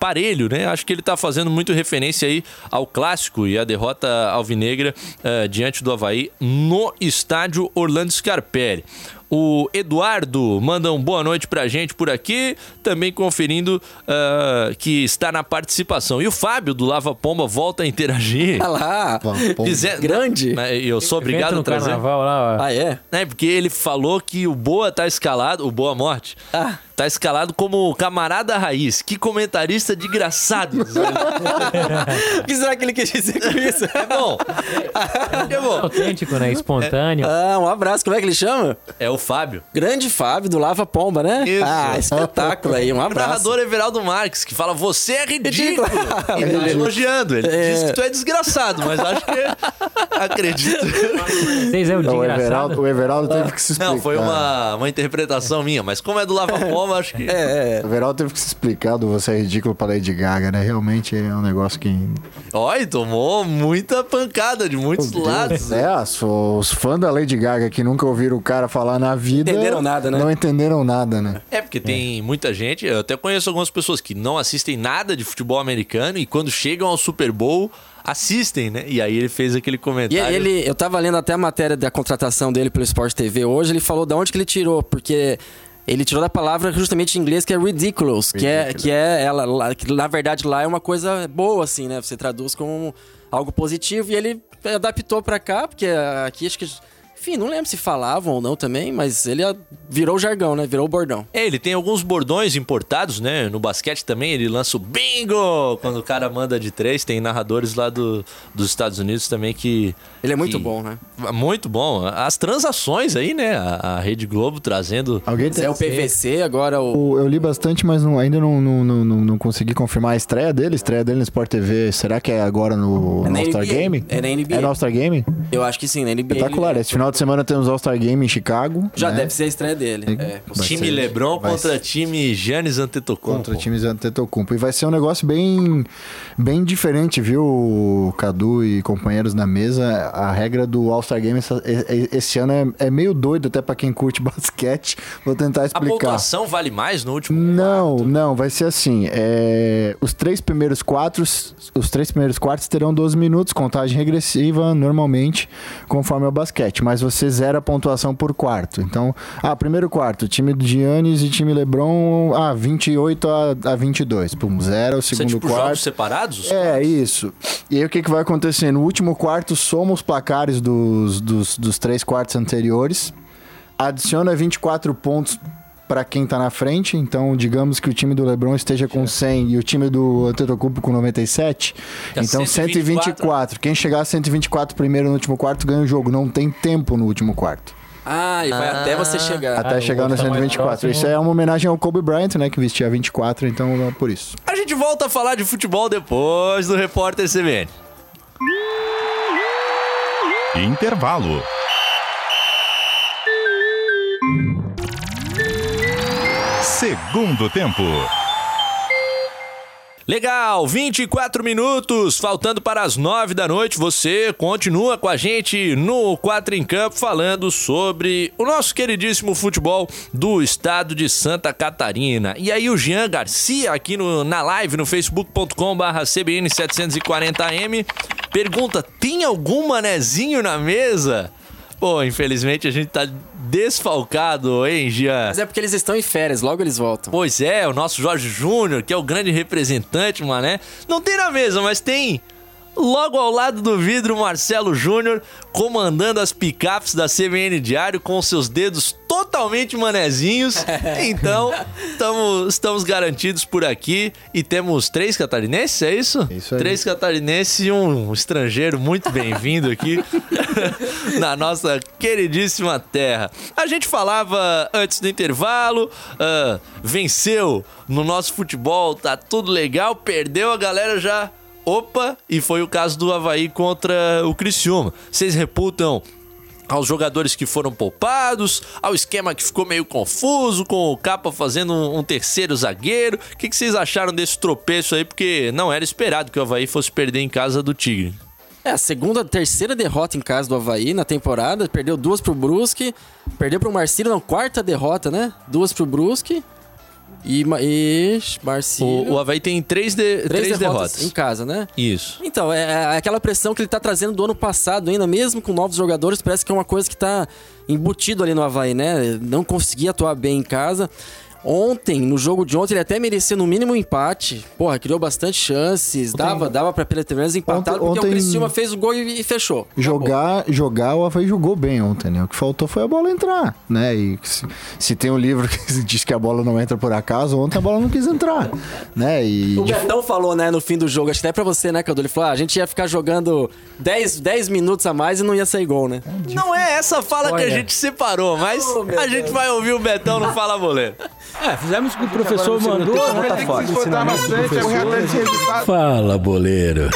Speaker 1: parelho, né? Acho que ele tá fazendo muito referência aí ao clássico e a derrota alvinegra eh, diante do Havaí no estádio Orlando Scarpelli. O Eduardo manda um boa noite pra gente por aqui, também conferindo ah, que está na participação. E o Fábio do Lava Pomba volta a interagir.
Speaker 5: Olha lá.
Speaker 1: Dizendo-
Speaker 5: grande.
Speaker 1: Né, Eu sou obrigado a
Speaker 3: no
Speaker 1: trazer.
Speaker 3: carnaval lá, ó.
Speaker 5: Ah, é?
Speaker 1: É, porque ele falou que o Boa tá escalado, o Boa Morte,
Speaker 5: Ah.
Speaker 1: Tá escalado como camarada raiz. Que comentarista desgraçado.
Speaker 5: O que será que ele quis dizer com isso?
Speaker 1: é bom. É bom.
Speaker 3: Autêntico, né? Espontâneo.
Speaker 5: Ah, um abraço. Como é que ele chama?
Speaker 1: É o Fábio.
Speaker 5: Grande Fábio do Lava Pomba, né?
Speaker 1: Isso.
Speaker 5: Ah, espetáculo aí. Um
Speaker 1: O
Speaker 5: abraço.
Speaker 1: narrador Everaldo Marques, que fala, você é ridículo.
Speaker 5: Ridículo.
Speaker 1: Ele tá elogiando. Ele
Speaker 5: É.
Speaker 1: diz que tu é desgraçado, mas acho que acredito.
Speaker 3: Vocês é o
Speaker 4: Não, o. Everaldo, o Everaldo teve que se explicar.
Speaker 1: Não, foi uma, uma interpretação minha, mas como é do Lava Pomba, acho que.
Speaker 5: É,
Speaker 4: O Everaldo teve que se explicar do Você é Ridículo pra Lady Gaga, né? Realmente é um negócio que...
Speaker 1: Olha, tomou muita pancada de muitos lados.
Speaker 4: É, os, os fãs da Lady Gaga que nunca ouviram o cara falar na vida...
Speaker 5: Entenderam nada, né?
Speaker 4: Não entenderam nada, né?
Speaker 1: É, porque tem muita gente, eu até conheço algumas pessoas que não assistem nada de futebol americano e quando chegam ao Super Bowl, assistem, né? E aí ele fez aquele
Speaker 5: E
Speaker 1: comentário.
Speaker 5: ele, eu tava lendo até a matéria da contratação dele pelo Sport TV hoje, ele falou de onde que ele tirou, porque ele tirou da palavra justamente em inglês que é ridiculous, que é que é ela lá- que na verdade lá é uma coisa boa assim, né? Você traduz como algo positivo e ele adaptou pra cá, porque aqui acho que Enfim, não lembro se falavam ou não também, mas ele ah, virou o jargão, né? Virou o bordão.
Speaker 1: É, ele tem alguns bordões importados, né? No basquete também ele lança o bingo quando o cara manda de três. Tem narradores lá do, dos Estados Unidos também que.
Speaker 5: Ele é muito
Speaker 1: que-
Speaker 5: bom, né?
Speaker 1: Muito bom. As transações aí, né? A, a Rede Globo trazendo.
Speaker 4: Alguém tem...
Speaker 5: É o PVC, agora o.
Speaker 4: O- Eu li bastante, mas não- ainda não, não, não, não- não consegui confirmar a estreia dele. Estreia dele no Sport TV. Será que é agora no,
Speaker 5: É
Speaker 4: no All-Star
Speaker 5: NBA.
Speaker 4: Game?
Speaker 5: É na NBA.
Speaker 4: É no All-Star Game?
Speaker 5: Eu acho que sim, na NBA.
Speaker 4: Espetacular.
Speaker 5: ele-
Speaker 4: Esse final de semana temos All-Star Game em Chicago.
Speaker 5: Já
Speaker 4: né?
Speaker 5: deve ser a estreia dele. É.
Speaker 4: Vai
Speaker 1: time
Speaker 4: ser-
Speaker 1: Lebron
Speaker 4: vai
Speaker 1: contra
Speaker 4: ser-
Speaker 1: time Giannis Antetokounmpo.
Speaker 4: Contra times Antetokounmpo. E vai ser um negócio bem, bem diferente, viu, Cadu e companheiros na mesa. A regra do All-Star Game essa- esse ano é, é meio doido até pra quem curte basquete. Vou tentar
Speaker 1: A
Speaker 4: explicar.
Speaker 1: pontuação vale mais no último
Speaker 4: Não, não, vai ser assim. é, os três primeiros quartos, os três primeiros quartos terão 12 minutos, contagem regressiva normalmente, conforme o basquete. Mas você zera a pontuação por quarto. Então, ah, primeiro quarto, time do Giannis e time LeBron, ah, 28 a, a 22. Pum, zero o segundo
Speaker 1: tipo
Speaker 4: quarto.
Speaker 1: jogos separados?
Speaker 4: É, isso. E aí o que, que vai acontecer? No último quarto, soma os placares dos, dos, dos três quartos anteriores, adiciona 24 pontos para quem tá na frente. Então, digamos que o time do LeBron esteja com 100 e o time do Antetokounmpo com 97.
Speaker 1: Fica
Speaker 4: então,
Speaker 1: 124.
Speaker 4: 124. Quem chegar a 124 primeiro no último quarto ganha o jogo. Não tem tempo no último quarto.
Speaker 5: Ah, e vai até você chegar.
Speaker 4: Até
Speaker 3: o
Speaker 4: chegar no
Speaker 3: outro tá mais
Speaker 4: 124.
Speaker 3: próximo.
Speaker 4: Isso é uma homenagem ao Kobe Bryant, né? Que vestia 24, então é por isso.
Speaker 1: A gente volta a falar de futebol depois do repórter CBN.
Speaker 2: Intervalo. Segundo tempo.
Speaker 1: Legal, 24 minutos, faltando para as 9 da noite. Você continua com a gente no 4 em Campo falando sobre o nosso queridíssimo futebol do estado de Santa Catarina. E aí o Jean Garcia aqui no, na live no facebook.com/cbn740m pergunta: "Tem algum manezinho na mesa?" Pô, infelizmente a gente tá desfalcado, hein, Jean?
Speaker 5: Mas é porque eles estão em férias, logo eles voltam.
Speaker 1: Pois é, o nosso Jorge Júnior, que é o grande representante, mané. Não tem na mesa, mas tem logo ao lado do vidro o Marcelo Júnior comandando as picapes da CBN Diário com seus dedos totalmente manezinhos. Então, tamo, estamos garantidos por aqui e temos três catarinenses, é isso?
Speaker 4: Isso aí.
Speaker 1: Três catarinenses e um estrangeiro muito bem-vindo aqui na nossa queridíssima terra. A gente falava antes do intervalo, ah, venceu no nosso futebol, tá tudo legal, perdeu, a galera já. Opa! E foi o caso do Havaí contra o Criciúma. Vocês reputam aos jogadores que foram poupados, ao esquema que ficou meio confuso, com o Capa fazendo um, terceiro zagueiro. O que, que vocês acharam desse tropeço aí? Porque não era esperado que o Havaí fosse perder em casa do Tigre.
Speaker 5: É, a segunda, terceira derrota em casa do Havaí na temporada. Perdeu duas pro Brusque. Perdeu pro Marcílio, não, quarta derrota, né? Duas pro Brusque. E, e Marcílio.
Speaker 1: O, o Havaí tem três, de-
Speaker 5: três,
Speaker 1: três
Speaker 5: derrotas,
Speaker 1: derrotas.
Speaker 5: em casa, né?
Speaker 1: Isso.
Speaker 5: Então, é é aquela pressão que ele tá trazendo do ano passado ainda, mesmo com novos jogadores, parece que é uma coisa que tá embutido ali no Havaí, né? Não conseguia atuar bem em casa. Ontem, no jogo de ontem, ele até merecia no mínimo um empate. Porra, criou bastante chances. Dava, dava pra pelo menos empatar,
Speaker 4: Ontem-
Speaker 5: porque
Speaker 4: ontem-
Speaker 5: o Criciúma fez o gol e, e fechou. Acabou.
Speaker 4: Jogar, jogar, o Havaí jogou bem ontem, né? O que faltou foi a bola entrar, né? E se, se tem um livro que diz que a bola não entra por acaso, ontem a bola não quis entrar, né? E
Speaker 5: O
Speaker 4: de-
Speaker 5: Betão falou, né, no fim do jogo, acho que até pra você, né, Cadu? Ele falou, ah, a gente ia ficar jogando 10, 10 minutos a mais e não ia sair gol, né?
Speaker 1: Não é essa fala que a
Speaker 3: Olha.
Speaker 1: gente separou, mas
Speaker 5: Oh,
Speaker 1: a gente vai ouvir o Betão no Fala Boleiro.
Speaker 8: É, fizemos o que o professor mandou.
Speaker 1: Fala, Boleiro.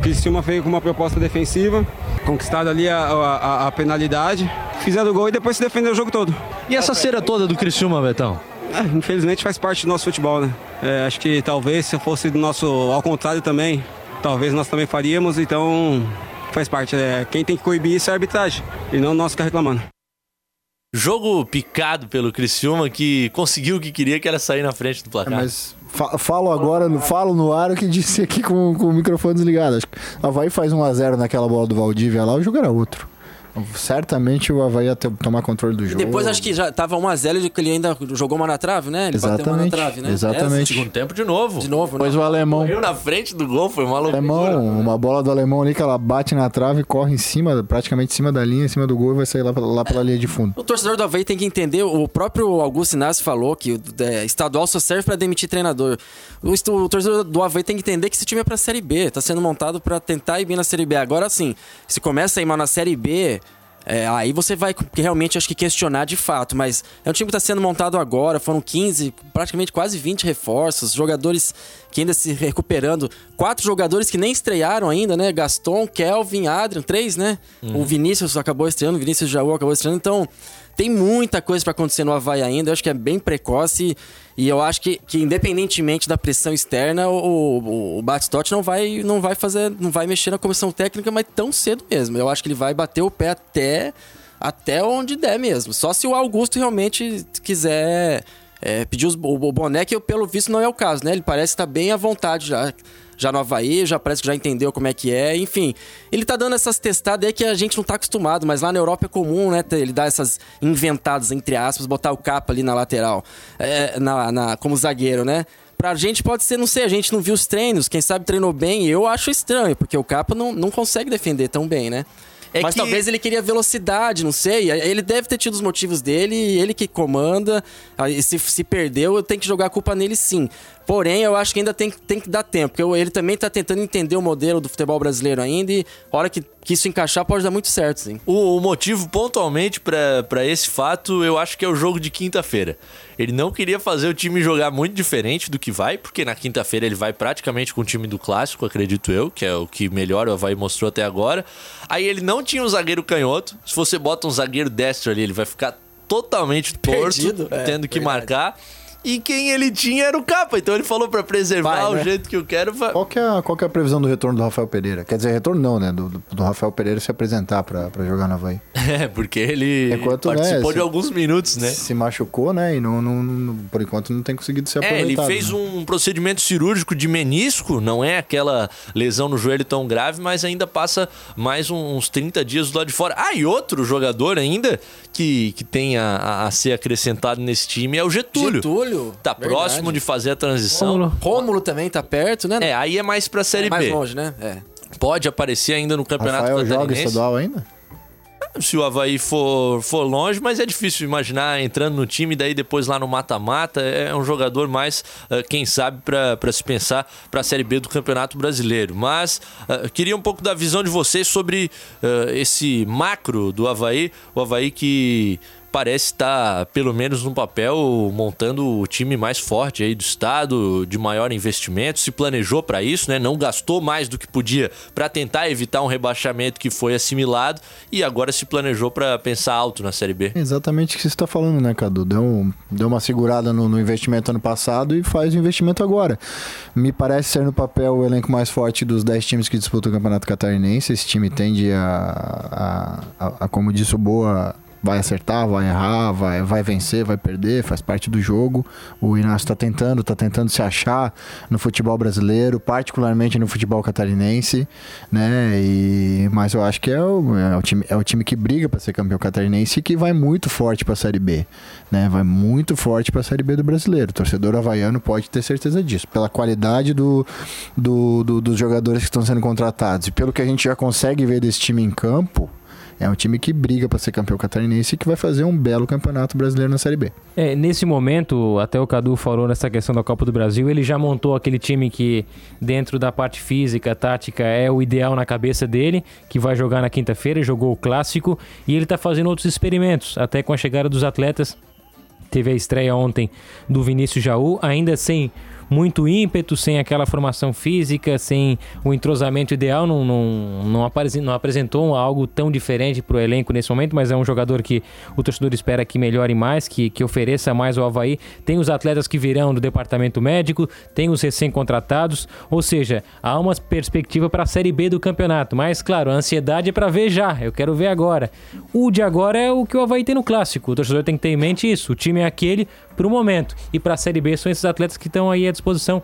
Speaker 8: Criciúma veio com uma proposta defensiva, conquistado ali a, a- a penalidade, fizeram o gol e depois se defendeu o jogo todo.
Speaker 1: E essa cera toda do Criciúma, Betão?
Speaker 8: É, infelizmente faz parte do nosso futebol, né? É, acho que talvez se fosse do nosso ao contrário também, talvez nós também faríamos, então faz parte. É, quem tem que coibir isso é a arbitragem e não nós que reclamando.
Speaker 1: Jogo picado pelo Criciúma que conseguiu o que queria, que era sair na frente do placar.
Speaker 4: Mas fa- falo agora, falo no ar o que disse aqui com, com o microfone desligado. Acho que Havaí faz 1x0 naquela bola do Valdívia lá, o jogo era outro. Certamente o Havaí ia ter- tomar controle do
Speaker 5: E
Speaker 4: jogo.
Speaker 5: depois acho que já tava 1x0 e que ele ainda jogou uma na trave, né? Ele bateu uma na
Speaker 4: Exatamente,
Speaker 5: trave, né?
Speaker 4: exatamente.
Speaker 1: Segundo tempo de novo.
Speaker 5: É, de novo, né?
Speaker 4: Depois o alemão.
Speaker 1: Eu na frente do gol, foi uma loucura.
Speaker 4: Alemão, uma bola do alemão ali que ela bate na trave, corre em cima, praticamente em cima da linha, em cima do gol e vai sair lá, pela- lá pela linha de fundo.
Speaker 5: O torcedor do Havaí tem que entender, o próprio Augusto Inácio falou que o é, estadual só serve pra demitir treinador. O, o torcedor do Havaí tem que entender que esse time é pra Série B, tá sendo montado pra tentar ir bem na Série B. Agora sim, se começa a ir mal na Série B, é, aí você vai realmente, acho que, questionar de fato. Mas é um time que está sendo montado agora, foram 15, praticamente quase 20 reforços, jogadores que ainda se recuperando. Quatro jogadores que nem estrearam ainda, né? Gaston, Kelvin, Adrian, três, né? O Vinícius acabou estreando, o Vinícius Jaú acabou estreando. Então, tem muita coisa para acontecer no Havaí ainda. Eu acho que é bem precoce e eu acho que, que independentemente da pressão externa, o, o, o Batistotti não vai, não vai fazer, não vai mexer na comissão técnica, mas tão cedo mesmo. Eu acho que ele vai bater o pé até, até onde der mesmo. Só se o Augusto realmente quiser é, pedir os, o, o boné, que pelo visto não é o caso, né? Ele parece estar bem à vontade já já no Havaí, já parece que já entendeu como é que é, enfim. Ele tá dando essas testadas aí que a gente não tá acostumado, mas lá na Europa é comum, né? Ele dar essas inventadas, entre aspas, botar o capa ali na lateral, é, na, na- como zagueiro, né? Pra gente pode ser, não sei, a gente não viu os treinos, quem sabe treinou bem, eu acho estranho, porque o capa não, não consegue defender tão bem, né?
Speaker 1: É
Speaker 5: Mas
Speaker 1: que-
Speaker 5: talvez ele queria velocidade, não sei. Ele deve ter tido os motivos dele, ele que comanda. Se, se perdeu, eu tenho que jogar a culpa nele sim. Porém, eu acho que ainda tem, tem que dar tempo, porque ele também tá tentando entender o modelo do futebol brasileiro ainda e a hora que, que isso encaixar pode dar muito certo, sim.
Speaker 1: O, o motivo pontualmente pra esse fato, eu acho que é o jogo de quinta-feira. Ele não queria fazer o time jogar muito diferente do que vai, porque na quinta-feira ele vai praticamente com o time do clássico, acredito eu, que é o que melhor o Havaí mostrou até agora. Aí ele não tinha um zagueiro canhoto. Se você bota um zagueiro destro ali, ele vai ficar totalmente torto,
Speaker 5: Perdido, é,
Speaker 1: tendo que
Speaker 5: verdade.
Speaker 1: marcar. E quem ele tinha era o capa, então ele falou pra preservar
Speaker 5: Vai,
Speaker 1: o
Speaker 5: né?
Speaker 1: jeito que eu quero.
Speaker 4: Qual que, é, a- qual que é a previsão do retorno do Rafael Pereira? Quer dizer, retorno não, né? Do, do- do Rafael Pereira se apresentar pra, pra jogar no Havaí.
Speaker 1: É, porque ele
Speaker 4: Enquanto, né,
Speaker 1: participou de
Speaker 4: se-
Speaker 1: alguns minutos, né?
Speaker 4: Se machucou, né? E não, não- não- por enquanto não tem conseguido ser
Speaker 1: É, ele fez
Speaker 4: né?
Speaker 1: um procedimento cirúrgico de menisco, não é aquela lesão no joelho tão grave, mas ainda passa mais uns 30 dias do lado de fora. Ah, e outro jogador ainda que, que tem a, a- a ser acrescentado nesse time é o Getúlio.
Speaker 5: Getúlio.
Speaker 1: Tá
Speaker 5: verdade.
Speaker 1: próximo de fazer a transição.
Speaker 3: Rômulo.
Speaker 5: Rômulo também tá perto, né?
Speaker 1: É, aí é mais pra Série
Speaker 5: mais
Speaker 1: B.
Speaker 5: longe, né? É.
Speaker 1: Pode aparecer ainda no Campeonato
Speaker 4: Rafael joga estadual ainda?
Speaker 1: Se o Havaí for, for longe, mas é difícil imaginar entrando no time, daí depois lá no mata-mata. É um jogador mais, eh, quem sabe, para se pensar para a Série B do Campeonato Brasileiro. Mas eh, queria um pouco da visão de vocês sobre esse macro do Havaí. O Havaí que parece estar, pelo menos no papel, montando o time mais forte aí do estado, de maior investimento, se planejou para isso, né? Não gastou mais do que podia para tentar evitar um rebaixamento que foi assimilado e agora se planejou para pensar alto na Série B.
Speaker 4: Exatamente o que você está falando, né, Cadu? Deu, um- deu uma segurada no, no investimento ano passado e faz o investimento agora. Me parece ser no papel o elenco mais forte dos 10 times que disputam o Campeonato Catarinense. Esse time tende a, a, a- a, como disse o Boa, vai acertar, vai errar, vai, vai vencer, vai perder, faz parte do jogo. O Inácio está tentando, está tentando se achar no futebol brasileiro, particularmente no futebol catarinense, né? E, mas eu acho que é o, é o time, é o time que briga para ser campeão catarinense e que vai muito forte para a Série B, né? Vai muito forte para a Série B do brasileiro. O torcedor havaiano pode ter certeza disso, pela qualidade do, do- do- dos jogadores que estão sendo contratados e pelo que a gente já consegue ver desse time em campo. É um time que briga para ser campeão catarinense e que vai fazer um belo campeonato brasileiro na Série B.
Speaker 3: É, nesse momento, até o Cadu falou nessa questão da Copa do Brasil, ele já montou aquele time que, dentro da parte física, tática, é o ideal na cabeça dele, que vai jogar na quinta-feira, jogou o clássico, e ele está fazendo outros experimentos, até com a chegada dos atletas. Teve a estreia ontem do Vinícius Jaú, ainda sem muito ímpeto, sem aquela formação física, sem o entrosamento ideal, não, não, não, apare- não apresentou algo tão diferente para o elenco nesse momento, mas é um jogador que o torcedor espera que melhore mais, que, que ofereça mais ao Havaí. Tem os atletas que virão do departamento médico, tem os recém-contratados, ou seja, há uma perspectiva para a Série B do campeonato, mas claro, a ansiedade é para ver já, eu quero ver agora. O de agora é o que o Havaí tem no clássico, o torcedor tem que ter em mente isso, o time é aquele para o momento, e para a Série B são esses atletas que estão aí à disposição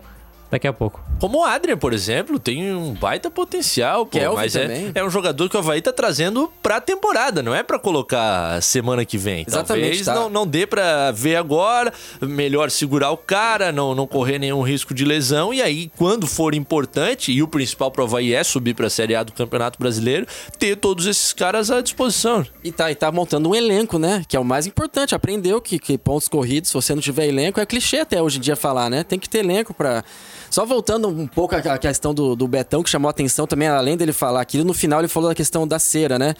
Speaker 3: daqui a pouco.
Speaker 1: Como o Adrian, por exemplo, tem um baita potencial, pô,
Speaker 5: Kelvin
Speaker 1: mas é,
Speaker 5: também.
Speaker 1: é um jogador que o Havaí tá trazendo pra temporada, não é pra colocar semana que vem.
Speaker 5: Exatamente,
Speaker 1: Talvez
Speaker 5: tá.
Speaker 1: não, não dê pra ver agora, melhor segurar o cara, não, não correr nenhum risco de lesão, e aí, quando for importante, e o principal pro Havaí é subir pra Série A do Campeonato Brasileiro, ter todos esses caras à disposição.
Speaker 5: E tá, e tá montando um elenco, né? Que é o mais importante. Aprendeu que, que pontos corridos, se você não tiver elenco, é clichê até hoje em dia falar, né? Tem que ter elenco pra. Só voltando um pouco à questão do, do Betão, que chamou a atenção também, além dele falar aquilo, no final ele falou da questão da cera, né?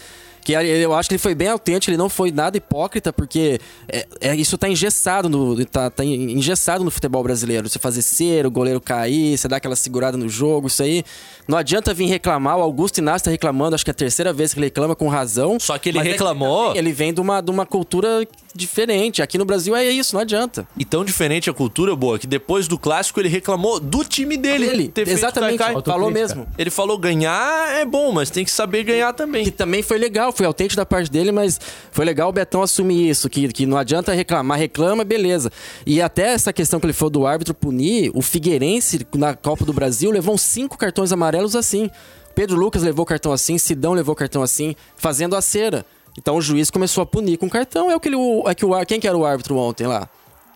Speaker 5: Que ele- eu acho que ele foi bem autêntico, ele não foi nada hipócrita, porque é, é- isso tá engessado no, tá, tá engessado no futebol brasileiro. Você fazer cera, o goleiro cair, você dá aquela segurada no jogo, isso aí. Não adianta vir reclamar, o Augusto Inácio tá reclamando, acho que é a terceira vez que ele reclama com razão.
Speaker 1: Só que ele
Speaker 5: Mas é
Speaker 1: reclamou-
Speaker 5: também ele vem de uma, de uma cultura diferente. Aqui no Brasil é isso, não adianta.
Speaker 1: E tão diferente a cultura, boa, que depois do clássico ele reclamou do time dele.
Speaker 5: Ele, exatamente, falou mesmo.
Speaker 1: Ele falou ganhar é bom, mas tem que saber ganhar também.
Speaker 5: Que também foi legal, foi autêntico da parte dele, mas foi legal o Betão assumir isso, que, que não adianta reclamar, reclama, beleza. E até essa questão que ele falou do árbitro punir, o Figueirense na Copa do Brasil levou cinco cartões amarelos assim. Pedro Lucas levou cartão assim, Sidão levou cartão assim, fazendo a cera. Então o juiz começou a punir com cartão. É o que ele. É que o, quem que era o árbitro ontem lá?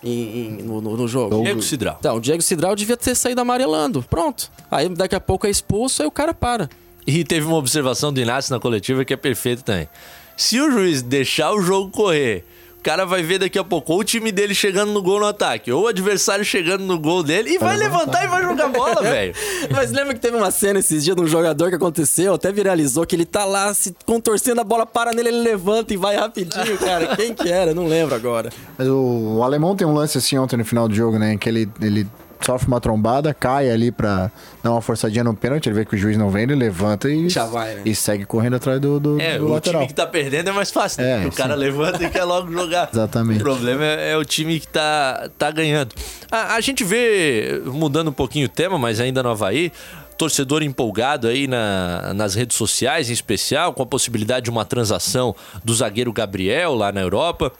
Speaker 5: Em- em- no, no- no jogo?
Speaker 1: Diego Cidral.
Speaker 5: Então, o Diego Cidral devia ter saído amarelando. Pronto. Aí daqui a pouco é expulso, aí o cara para.
Speaker 1: E teve uma observação do Inácio na coletiva que é perfeita também. Se o juiz deixar o jogo correr, o cara vai ver daqui a pouco ou o time dele chegando no gol no ataque, ou o adversário chegando no gol dele e vai levantar e vai jogar bola, velho.
Speaker 5: Mas lembra que teve uma cena esses dias de um jogador que aconteceu, até viralizou, que ele tá lá se contorcendo, a bola para nele, ele levanta e vai rapidinho, cara. Quem que era? Não lembro agora.
Speaker 4: Mas o, o alemão tem um lance assim ontem no final do jogo, né? Que ele, ele sofre uma trombada, cai ali pra dar uma forçadinha no pênalti, ele vê que o juiz não vem, ele levanta e,
Speaker 5: Já vai, né?
Speaker 4: e segue correndo atrás do, do,
Speaker 1: É,
Speaker 4: do
Speaker 1: o
Speaker 4: lateral.
Speaker 1: time que tá perdendo é mais fácil, né?
Speaker 4: É,
Speaker 1: Porque o cara
Speaker 4: sim.
Speaker 1: levanta e quer logo jogar.
Speaker 4: Exatamente.
Speaker 1: O problema é, é o time que tá, tá ganhando. A, a gente vê, mudando um pouquinho o tema, mas ainda no Havaí, torcedor empolgado aí na- nas redes sociais, em especial, com a possibilidade de uma transação do zagueiro Gabriel lá na Europa.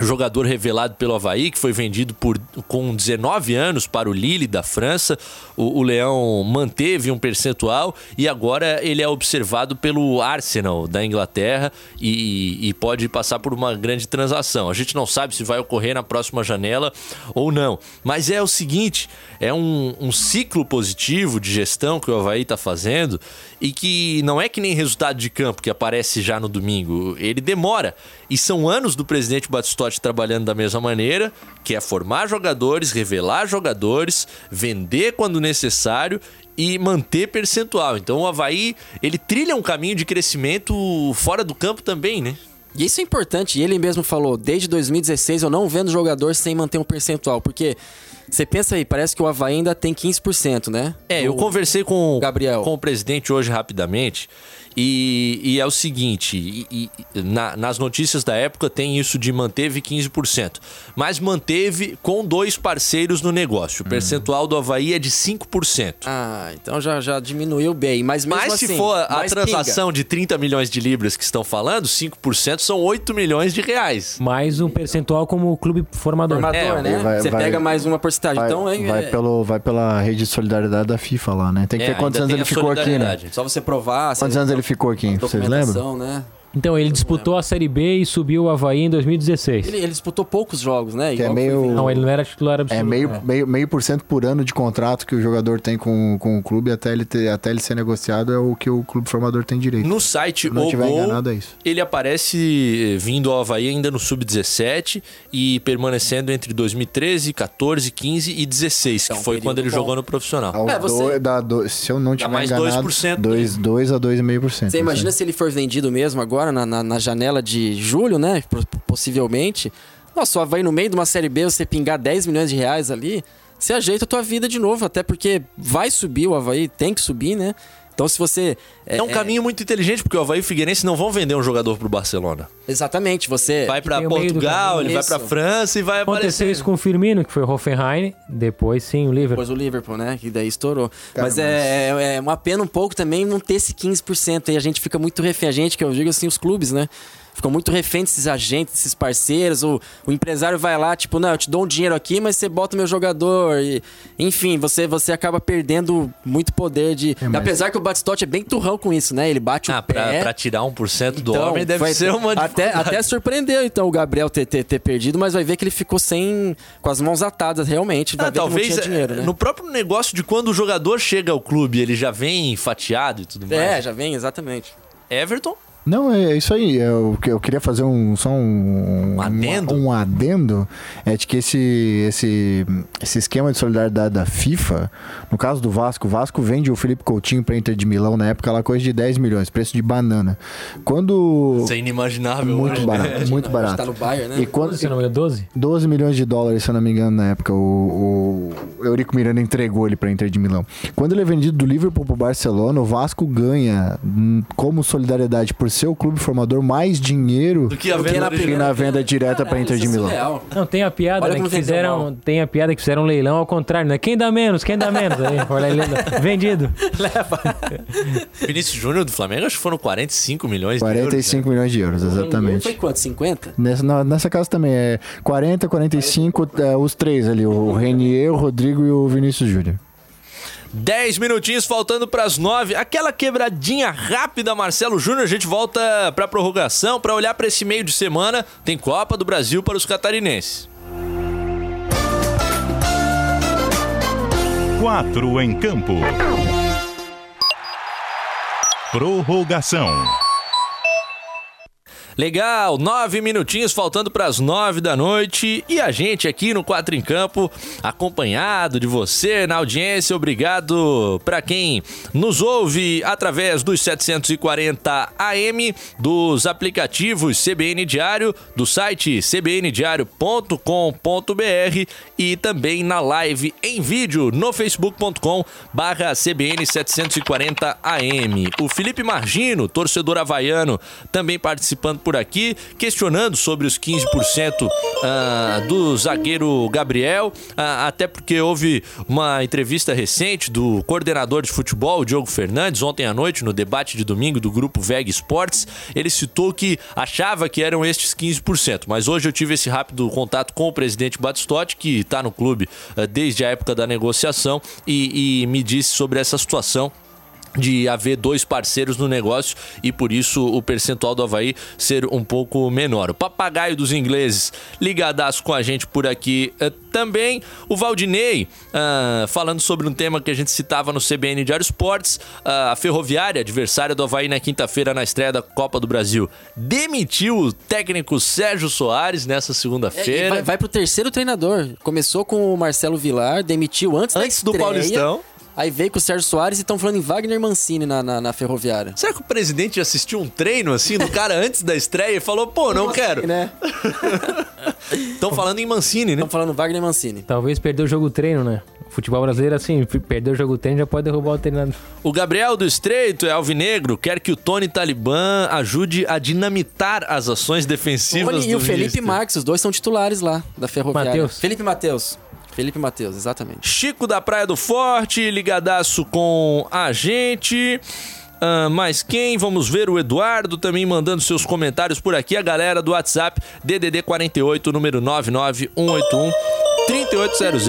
Speaker 1: Jogador revelado pelo Havaí, que foi vendido por, com 19 anos para o Lille da França. O, o Leão manteve um percentual e agora ele é observado pelo Arsenal da Inglaterra e, e pode passar por uma grande transação. A gente não sabe se vai ocorrer na próxima janela ou não. Mas é o seguinte: é um, um ciclo positivo de gestão que o Havaí está fazendo e que não é que nem resultado de campo que aparece já no domingo. Ele demora. E são anos do presidente Batistotti trabalhando da mesma maneira, que é formar jogadores, revelar jogadores, vender quando necessário e manter percentual. Então o Havaí, ele trilha um caminho de crescimento fora do campo também, né?
Speaker 5: E isso é importante, e ele mesmo falou, desde 2016 eu não vendo jogador sem manter um percentual, porque você pensa aí, parece que o Havaí ainda tem 15%, né?
Speaker 1: É, eu conversei com,
Speaker 5: Gabriel.
Speaker 1: com o presidente hoje rapidamente. E, e é o seguinte: e- e na- nas notícias da época tem isso de manteve 15%, mas manteve com dois parceiros no negócio. O percentual do Havaí é de 5%.
Speaker 5: Ah, então já, já diminuiu bem, mas mesmo
Speaker 1: Mas
Speaker 5: assim...
Speaker 1: se for a transação de 30 milhões de libras que estão falando, 5% são 8 milhões de reais.
Speaker 3: Mais um percentual como clube formador.
Speaker 5: pinga. Formador,
Speaker 1: É,
Speaker 5: né?
Speaker 4: vai-
Speaker 5: você
Speaker 4: vai-
Speaker 5: pega mais uma porcentagem,
Speaker 4: Vai,
Speaker 5: então é,
Speaker 4: vai,
Speaker 5: é
Speaker 4: pelo, vai pela rede de solidariedade da FIFA lá, né? Tem que
Speaker 1: É,
Speaker 4: ver quantos anos ele
Speaker 1: a
Speaker 4: ficou aqui, né?
Speaker 5: só você provar...
Speaker 4: Quantos anos ele ficou aqui? Vocês lembram?
Speaker 5: né?
Speaker 3: Então, ele disputou a Série B e subiu o Havaí em 2016.
Speaker 5: Ele, ele disputou poucos jogos, né?
Speaker 4: Que é meio-
Speaker 5: foi-
Speaker 3: Não, ele não era titular absoluto.
Speaker 4: É meio,
Speaker 3: né?
Speaker 4: meio, meio por cento por ano de contrato que o jogador tem com, com o clube até ele, ter, até ele ser negociado é o que o clube formador tem direito.
Speaker 1: No site
Speaker 4: Se não tiver
Speaker 1: Gol,
Speaker 4: enganado, é isso.
Speaker 1: ele aparece eh, vindo ao Havaí ainda no Sub-17 e permanecendo entre 2013, 14, 15 e 16,
Speaker 5: É
Speaker 1: que foi quando ele
Speaker 5: bom.
Speaker 1: jogou no profissional.
Speaker 4: Ao
Speaker 5: É, você-
Speaker 4: do- dá do- se eu não tiver
Speaker 1: mais
Speaker 4: enganado,
Speaker 1: 2%,
Speaker 4: 2, 2 a 2,5%.
Speaker 5: Você imagina se ele for vendido mesmo agora, na, na, na janela de julho, né? Possivelmente. Nossa, o Havaí no meio de uma Série B, você pingar 10 milhões de reais ali, você ajeita a tua vida de novo, até porque vai subir o Havaí, tem que subir, né? Então se você...
Speaker 1: É um caminho muito inteligente, porque o Havaí e o Figueirense não vão vender um jogador pro Barcelona.
Speaker 5: Exatamente, você...
Speaker 1: Vai
Speaker 3: do
Speaker 1: Portugal, ele vai pra França e vai
Speaker 3: Aconteceu
Speaker 1: aparecer.
Speaker 3: isso com o Firmino, que foi o Hoffenheim, depois sim o Liverpool.
Speaker 5: Depois o Liverpool, né? Que daí estourou.
Speaker 4: Cara,
Speaker 5: mas, É, é, é uma pena um pouco também não ter esse 15% aí. A gente fica muito refém. A gente, que eu digo assim, os clubes, né? Ficam muito refém desses agentes, desses parceiros. O, o empresário vai lá, tipo, não, eu te dou um dinheiro aqui, mas você bota o meu jogador. E, enfim, você, você acaba perdendo muito poder de.
Speaker 4: É, mas-
Speaker 5: Apesar que o Batistotti é bem turrão com isso, né? Ele bate
Speaker 1: Ah,
Speaker 5: o pé.
Speaker 1: pra, pra tirar 1% do
Speaker 5: Então,
Speaker 1: homem deve
Speaker 5: vai-
Speaker 1: ser uma
Speaker 5: até, até surpreendeu, então, o Gabriel ter, ter, ter perdido, mas vai ver que ele ficou sem. com as mãos atadas, realmente. Vai
Speaker 1: Ah,
Speaker 5: ver
Speaker 1: talvez
Speaker 5: que não tinha dinheiro,
Speaker 1: é,
Speaker 5: né?
Speaker 1: no próprio negócio de quando o jogador chega ao clube, ele já vem fatiado e tudo mais.
Speaker 5: É, já vem, exatamente.
Speaker 1: Everton?
Speaker 4: Não, é isso aí. Eu, eu queria fazer um só um,
Speaker 1: Um adendo?
Speaker 4: Um, adendo é de que esse, esse, esse esquema de solidariedade da FIFA, no caso do Vasco, o Vasco vende o Felipe Coutinho para Inter de Milão na época, ela coisa de 10 milhões, preço de banana. Quando
Speaker 1: Isso é inimaginável.
Speaker 4: muito
Speaker 1: hoje, né?
Speaker 4: barato, muito barato.
Speaker 5: Tá no Bayern, né?
Speaker 4: E quando
Speaker 3: Você não é 12?
Speaker 4: 12 milhões de dólares, se eu não me engano, na época, o, o Eurico Miranda entregou ele para Inter de Milão. Quando ele é vendido do Liverpool para o Barcelona, o Vasco ganha, hum, como solidariedade por ser o clube formador, mais dinheiro
Speaker 1: Do que a
Speaker 5: Do que
Speaker 1: venda
Speaker 5: na
Speaker 4: na venda direta para Inter de
Speaker 5: é
Speaker 4: Milão.
Speaker 5: surreal.
Speaker 3: Não, tem a piada, né? Que fizeram, tem a piada que fizeram um leilão ao contrário, né? Quem dá menos? Quem dá menos? Aí, olha aí, vendido.
Speaker 1: Vinícius Júnior do Flamengo, acho que foram 45 milhões de euros.
Speaker 4: 45 milhões de euros,
Speaker 5: Foi
Speaker 4: exatamente.
Speaker 5: quanto? 50?
Speaker 4: Nessa, na- nessa casa também é 40, 45, é, os três ali, o Renier, o Rodrigo e o Vinícius Júnior.
Speaker 1: 10 minutinhos faltando para as 9. Aquela quebradinha rápida, Marcelo Júnior. A gente volta para prorrogação para olhar para esse meio de semana. Tem Copa do Brasil para os catarinenses.
Speaker 2: Quatro em campo. Prorrogação.
Speaker 1: Legal, nove minutinhos faltando para as nove da noite e a gente aqui no Quatro em Campo, acompanhado de você na audiência. Obrigado para quem nos ouve através dos 740 AM, dos aplicativos CBN Diário, do site cbndiario.com.br e também na live em vídeo no facebook.com barra CBN 740 AM. O Felipe Margino, torcedor havaiano, também participando por aqui, questionando sobre os 15% ah, do zagueiro Gabriel, ah, até porque houve uma entrevista recente do coordenador de futebol, Diogo Fernandes, ontem à noite, no debate de domingo do grupo VEG Sports. Ele citou que achava que eram estes 15%, mas hoje eu tive esse rápido contato com o presidente Batistotti, que está no clube ah, desde a época da negociação, e, e me disse sobre essa situação de haver dois parceiros no negócio e por isso o percentual do Havaí ser um pouco menor. O papagaio dos ingleses ligadaço com a gente por aqui eh, também. O Valdinei ah, falando sobre um tema que a gente citava no CBN Diário Esportes, ah, a Ferroviária, adversária do Havaí na quinta-feira na estreia da Copa do Brasil, demitiu o técnico Sérgio Soares nessa
Speaker 5: É,
Speaker 1: segunda-feira.
Speaker 5: vai, vai pro terceiro treinador. Começou com o Marcelo Vilar, demitiu antes,
Speaker 1: Antes
Speaker 5: da
Speaker 1: do Paulistão.
Speaker 5: Aí veio com o Sérgio Soares e estão falando em Wagner Mancini na, na, na Ferroviária.
Speaker 1: Será que o presidente assistiu um treino assim do cara antes da estreia e falou, pô, não quero?
Speaker 5: Né?
Speaker 1: Estão falando em Mancini, né?
Speaker 5: Estão falando Wagner Mancini.
Speaker 3: Talvez perdeu o jogo treino, né? O futebol brasileiro, assim, perdeu o jogo treino, já pode derrubar o treinador.
Speaker 1: O Gabriel do Estreito é alvinegro, quer que o Tony Talibã ajude a dinamitar as ações defensivas
Speaker 5: Tony
Speaker 1: do
Speaker 5: e o Felipe
Speaker 1: Mister.
Speaker 5: Marques, os dois são titulares lá da Ferroviária.
Speaker 3: Mateus.
Speaker 5: Felipe Matheus. Felipe Matheus, exatamente.
Speaker 1: Chico da Praia do Forte, ligadaço com a gente. Ah, mais quem? Vamos ver o Eduardo também mandando seus comentários por aqui. A galera do WhatsApp, DDD 48, número 99181 3800.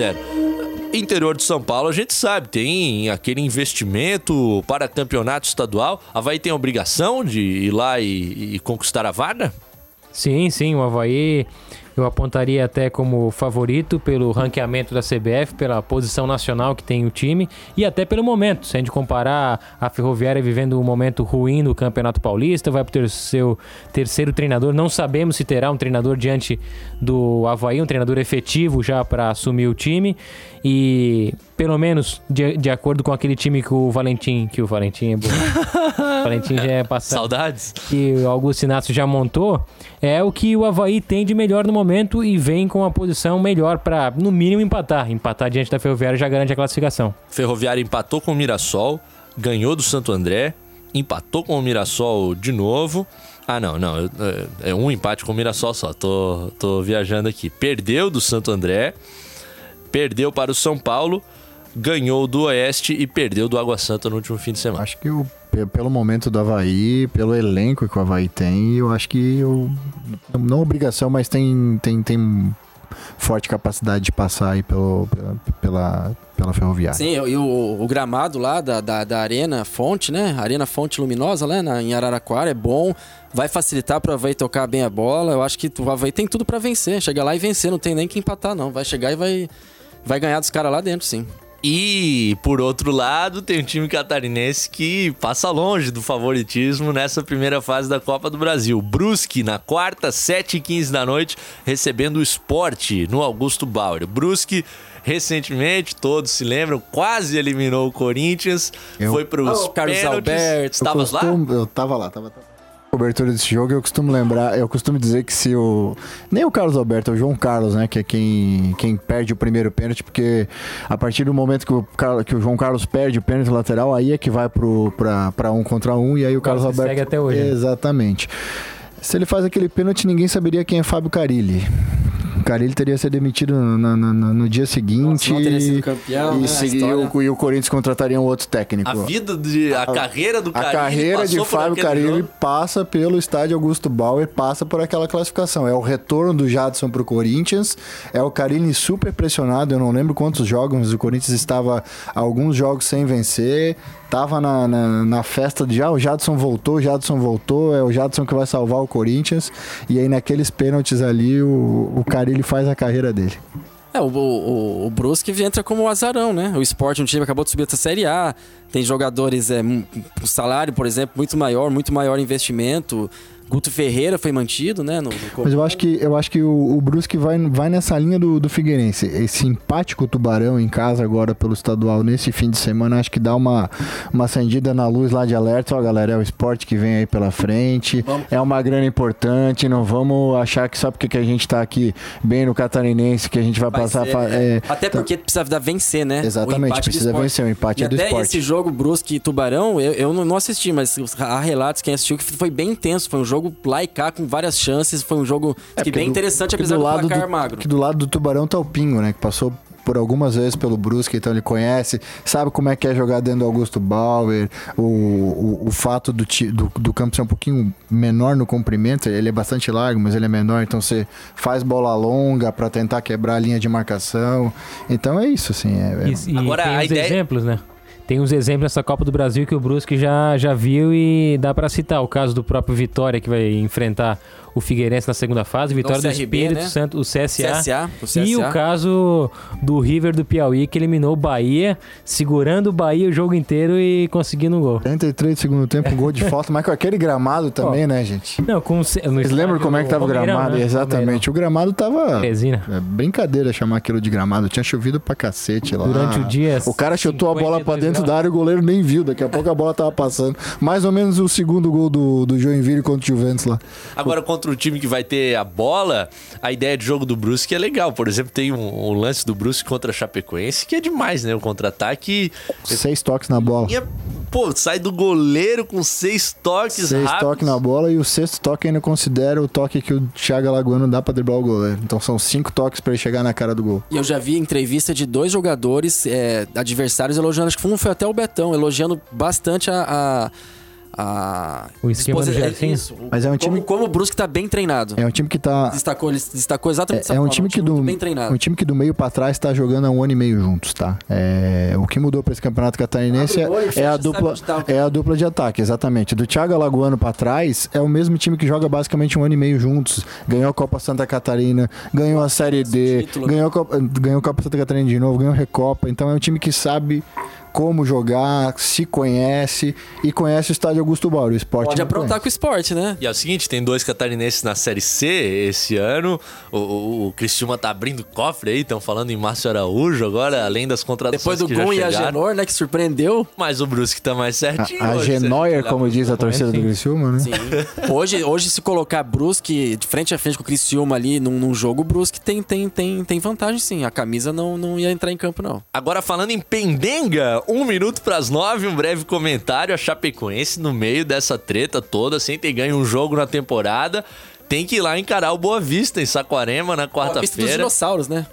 Speaker 1: Interior de São Paulo, a gente sabe, tem aquele investimento para campeonato estadual. A Havaí tem a obrigação de ir lá e, e conquistar a vaga?
Speaker 3: Sim, sim, o Havaí eu apontaria até como favorito pelo ranqueamento da CBF, pela posição nacional que tem o time e até pelo momento. Se a gente comparar a Ferroviária vivendo um momento ruim no Campeonato Paulista, vai ter seu terceiro treinador. Não sabemos se terá um treinador diante do Havaí, um treinador efetivo já para assumir o time. E pelo menos de, de acordo com aquele time que o Valentim, que o Valentim é bom. o Valentim já é passado
Speaker 1: Saudades?
Speaker 3: que o Augusto Inácio já montou, é o que o Havaí tem de melhor no momento e vem com uma posição melhor para, no mínimo, empatar. Empatar diante da Ferroviária já garante a classificação.
Speaker 1: Ferroviária empatou com o Mirassol, ganhou do Santo André, empatou com o Mirassol de novo. Ah, não, não. É, é um empate com o Mirassol só. Tô, tô viajando aqui. Perdeu do Santo André, perdeu para o São Paulo, ganhou do Oeste e perdeu do Água Santa no último fim de semana.
Speaker 4: Acho que o pe- pelo momento do Havaí, pelo elenco que o Havaí tem, eu acho que eu, não obrigação, mas tem, tem, tem forte capacidade de passar aí pelo, pela, pela, pela ferroviária.
Speaker 5: Sim, e o, o gramado lá da, da, da Arena Fonte, né? Arena Fonte Luminosa, né? Na, em Araraquara, é bom. Vai facilitar pro Havaí tocar bem a bola. Eu acho que o Havaí tem tudo pra vencer. Chega lá e vencer, não tem nem que empatar, não. Vai chegar e vai, vai ganhar dos caras lá dentro, sim.
Speaker 1: E, por outro lado, tem um time catarinense que passa longe do favoritismo nessa primeira fase da Copa do Brasil. Brusque, na quarta, 7h15 da noite, recebendo o esporte no Augusto Bauer. Brusque, recentemente, todos se lembram, quase eliminou o Corinthians,
Speaker 4: Eu-
Speaker 1: foi para os
Speaker 5: Ô, Carlos
Speaker 1: pênaltis.
Speaker 5: Alberto,
Speaker 4: Eu
Speaker 1: Estavas lá?
Speaker 4: costumo- Eu tava lá, tava. tava. Cobertura desse jogo, eu costumo lembrar, eu costumo dizer que se o. Nem o Carlos Alberto, é o João Carlos, né? Que é quem, quem perde o primeiro pênalti, porque a partir do momento que o, que o João Carlos perde o pênalti lateral, aí é que vai pro, pra, pra um contra um, e aí o Carlos
Speaker 3: Carlos
Speaker 4: Alberto.
Speaker 3: segue até hoje, né?
Speaker 4: Exatamente. Se ele faz aquele pênalti, ninguém saberia quem é Fábio Carilli. O Carilli teria sido demitido no, dia seguinte.
Speaker 5: Nossa, não teria sido campeão,
Speaker 4: e,
Speaker 5: né, a história.
Speaker 4: o, e o Corinthians contrataria um outro técnico.
Speaker 1: A vida, de, a, carreira do
Speaker 4: A
Speaker 1: Carilli
Speaker 4: carreira de Fábio Carilli
Speaker 1: jogo.
Speaker 4: passa pelo estádio Augusto Bauer, passa por aquela classificação. É o retorno do Jadson pro Corinthians, é o Carilli super pressionado, eu não lembro quantos jogos, mas o Corinthians estava alguns jogos sem vencer, tava na, na, na festa de já, o Jadson voltou, o Jadson voltou, é o Jadson que vai salvar o Corinthians, e aí naqueles pênaltis ali o, o Carilli faz a carreira dele.
Speaker 5: É, o, o, o Brusque entra como azarão, né? O Sport, um time acabou de subir até a Série A, tem jogadores, é, um salário, por exemplo, muito maior, muito maior investimento. Guto Ferreira foi mantido, né? No, no
Speaker 4: Mas eu acho que, eu acho que o, o Brusque vai, vai nessa linha do, do Figueirense. Esse empático Tubarão em casa agora pelo estadual nesse fim de semana, acho que dá uma, uma acendida na luz lá de alerta. Ó, galera, é o esporte que vem aí pela frente. É uma grana importante. Não vamos achar que só porque que a gente tá aqui bem no catarinense que a gente vai,
Speaker 5: Vai
Speaker 4: passar.
Speaker 5: ser,
Speaker 4: fa-
Speaker 5: é. Até porque precisa vencer, né?
Speaker 4: Exatamente, precisa vencer, o empate
Speaker 5: e
Speaker 4: é do
Speaker 5: até
Speaker 4: esporte.
Speaker 5: esse jogo Brusque e Tubarão, eu, eu não assisti, mas há relatos quem assistiu que foi bem intenso. Foi um jogo lá e cá com várias chances. Foi um jogo
Speaker 4: É,
Speaker 5: que bem
Speaker 4: do-
Speaker 5: interessante, apesar do,
Speaker 4: lado
Speaker 5: placar
Speaker 4: do,
Speaker 5: magro.
Speaker 4: Que do lado do Tubarão tá o Pingo, né? Que passou por algumas vezes pelo Brusque, então ele conhece, sabe como é que é jogar dentro do Augusto Bauer, o, o, o fato do, do, do campo ser um pouquinho menor no comprimento, ele é bastante largo, mas ele é menor, então você faz bola longa para tentar quebrar a linha de marcação. Então é isso, assim. É, é-
Speaker 3: E, e
Speaker 1: Agora,
Speaker 3: tem
Speaker 1: a ideia-
Speaker 3: exemplos, né? Tem uns exemplos nessa Copa do Brasil que o Brusque já, já viu e dá pra citar. O caso do próprio Vitória, que vai enfrentar o Figueirense na segunda fase. Vitória do
Speaker 5: CRB,
Speaker 3: Espírito
Speaker 5: né?
Speaker 3: Santo, o CSA.
Speaker 5: CSA, o CSA.
Speaker 3: E o caso do River do Piauí, que eliminou o Bahia, segurando o Bahia o jogo inteiro e conseguindo um gol.
Speaker 4: 33 do segundo tempo, gol de falta, mas com aquele gramado também, né, gente?
Speaker 3: Não, com,
Speaker 4: Vocês lembram como é que tava o gramado?
Speaker 3: né?
Speaker 4: Exatamente, o gramado tava...
Speaker 3: Resina.
Speaker 4: É brincadeira chamar aquilo de gramado. Tinha chovido pra cacete lá.
Speaker 3: Durante o dia,
Speaker 4: O cara chutou a bola pra
Speaker 3: 52
Speaker 4: dentro da área o goleiro nem viu. Daqui a pouco a bola tava passando. Mais ou menos o segundo gol do, do Joinville contra o Juventus lá.
Speaker 1: Agora, contra o time que vai ter a bola, a ideia de jogo do Brusque é legal. Por exemplo, tem um, um lance do Brusque contra a Chapecoense que é demais, né? O contra-ataque.
Speaker 4: Seis toques na bola.
Speaker 1: Pô, sai do goleiro com seis toques
Speaker 4: Seis
Speaker 1: rápidos.
Speaker 4: toques na bola e o sexto toque ainda considera o toque que o Thiago Alagoano dá pra driblar o goleiro. Então são cinco toques pra ele chegar na cara do gol.
Speaker 5: E eu já vi entrevista de dois jogadores é, adversários elogiando, acho que um foi até o Betão, elogiando bastante a. a, a
Speaker 3: O esquema do?
Speaker 5: Isso, o-
Speaker 4: Mas é um
Speaker 5: como,
Speaker 4: time-
Speaker 5: como o Brusque tá bem treinado.
Speaker 4: É um time que tá.
Speaker 5: Destacou, ele destacou exatamente essa
Speaker 4: É, é um time que do
Speaker 5: bem treinado.
Speaker 4: um time que do meio pra trás tá jogando há um ano e meio juntos, tá? É, o que mudou pra esse campeonato catarinense é, é a dupla
Speaker 5: tá.
Speaker 4: é a dupla de ataque, exatamente. Do Thiago Alagoano pra trás é o mesmo time que joga basicamente um ano e meio juntos. Ganhou a Copa Santa Catarina, ganhou a Série D,
Speaker 5: título.
Speaker 4: ganhou a Copa, ganhou a Copa Santa Catarina de novo, ganhou a Recopa. Então é um time que sabe como jogar, se conhece e conhece o estádio Augusto Bauer. O esporte
Speaker 5: Pode aprontar
Speaker 4: conhece.
Speaker 5: com o esporte, né?
Speaker 1: E é o seguinte, tem dois catarinenses na Série C esse ano. O, o, o Cristiúma tá abrindo cofre aí, estão falando em Márcio Araújo agora, além das contratações
Speaker 5: Depois do
Speaker 1: que já
Speaker 5: Gon e a. Genor, né, que surpreendeu.
Speaker 1: Mas o Brusque tá mais certinho.
Speaker 4: A, a
Speaker 1: hoje, se
Speaker 4: Genoyer,
Speaker 1: gente olhar
Speaker 4: como diz a torcida do. Criciúma, né?
Speaker 5: Sim. hoje, hoje, se colocar Brusque de frente a frente com o Criciúma ali num, num jogo, o Brusque tem, tem, tem, tem vantagem sim. A camisa não, não ia entrar em campo, não.
Speaker 1: Agora falando em pendenga, um minuto pras nove, um breve comentário. A Chapecoense no meio dessa treta toda, sem ter ganho um jogo na temporada, tem que ir lá encarar o Boa Vista em Saquarema na
Speaker 5: A pista dos
Speaker 1: quarta-feira.
Speaker 5: dinossauros, né?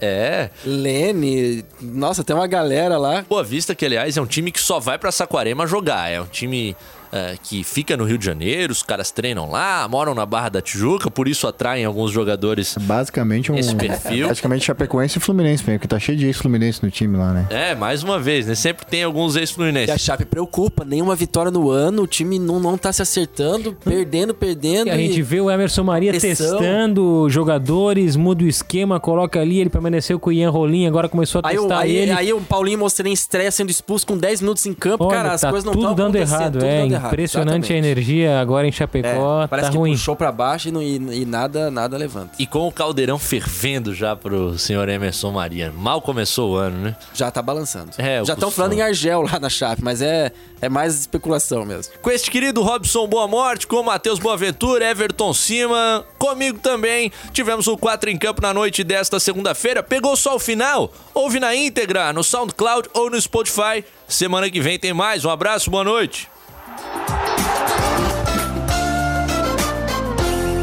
Speaker 1: É.
Speaker 5: Lene, nossa, tem uma galera lá.
Speaker 1: Boa Vista, que aliás é um time que só vai pra Saquarema jogar. É um time é, que fica no Rio de Janeiro, os caras treinam lá, moram na Barra da Tijuca, por isso atraem alguns jogadores.
Speaker 4: Basicamente um.
Speaker 1: Esse perfil.
Speaker 4: Basicamente Chapecoense e Fluminense mesmo, porque tá cheio de ex-Fluminense no time lá, né?
Speaker 1: É, mais uma vez, né? Sempre tem alguns
Speaker 5: E a. Chape preocupa, nenhuma vitória no ano, o time não, não tá se acertando, perdendo, perdendo.
Speaker 3: E a
Speaker 5: e-
Speaker 3: gente vê o Emerson Maria
Speaker 5: Pressão.
Speaker 3: testando jogadores, muda o esquema, coloca ali, ele permaneceu com o Ian Rolim, agora começou a
Speaker 5: Aí, o-
Speaker 3: testar
Speaker 5: aí,
Speaker 3: ele.
Speaker 5: aí o Paulinho mostrando em estreia sendo expulso com 10 minutos em campo.
Speaker 3: Olha,
Speaker 5: cara, as
Speaker 3: tá
Speaker 5: coisas não estão
Speaker 3: dando
Speaker 5: acontecendo,
Speaker 3: errado,
Speaker 5: tudo
Speaker 3: é
Speaker 5: dando errado,
Speaker 3: impressionante a energia agora em Chapecó,
Speaker 5: É, parece
Speaker 3: tá
Speaker 5: que
Speaker 3: ruim.
Speaker 5: puxou pra baixo e, não- e- e nada, nada levanta.
Speaker 1: E com o caldeirão fervendo já pro senhor Emerson Maria. Mal começou o ano, né?
Speaker 5: Já tá balançando.
Speaker 1: É,
Speaker 5: Já estão falando em Argel lá na Chape, mas é, é mais especulação mesmo.
Speaker 1: Com este querido Robson Boa Morte, com o Matheus Boaventura, Everton Cima, comigo também. Tivemos o 4 em campo na noite desta segunda-feira. Pegou só o final? Ouve na íntegra, no SoundCloud ou no Spotify. Semana que vem tem mais. Um abraço, boa noite.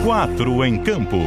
Speaker 2: Quatro em campo.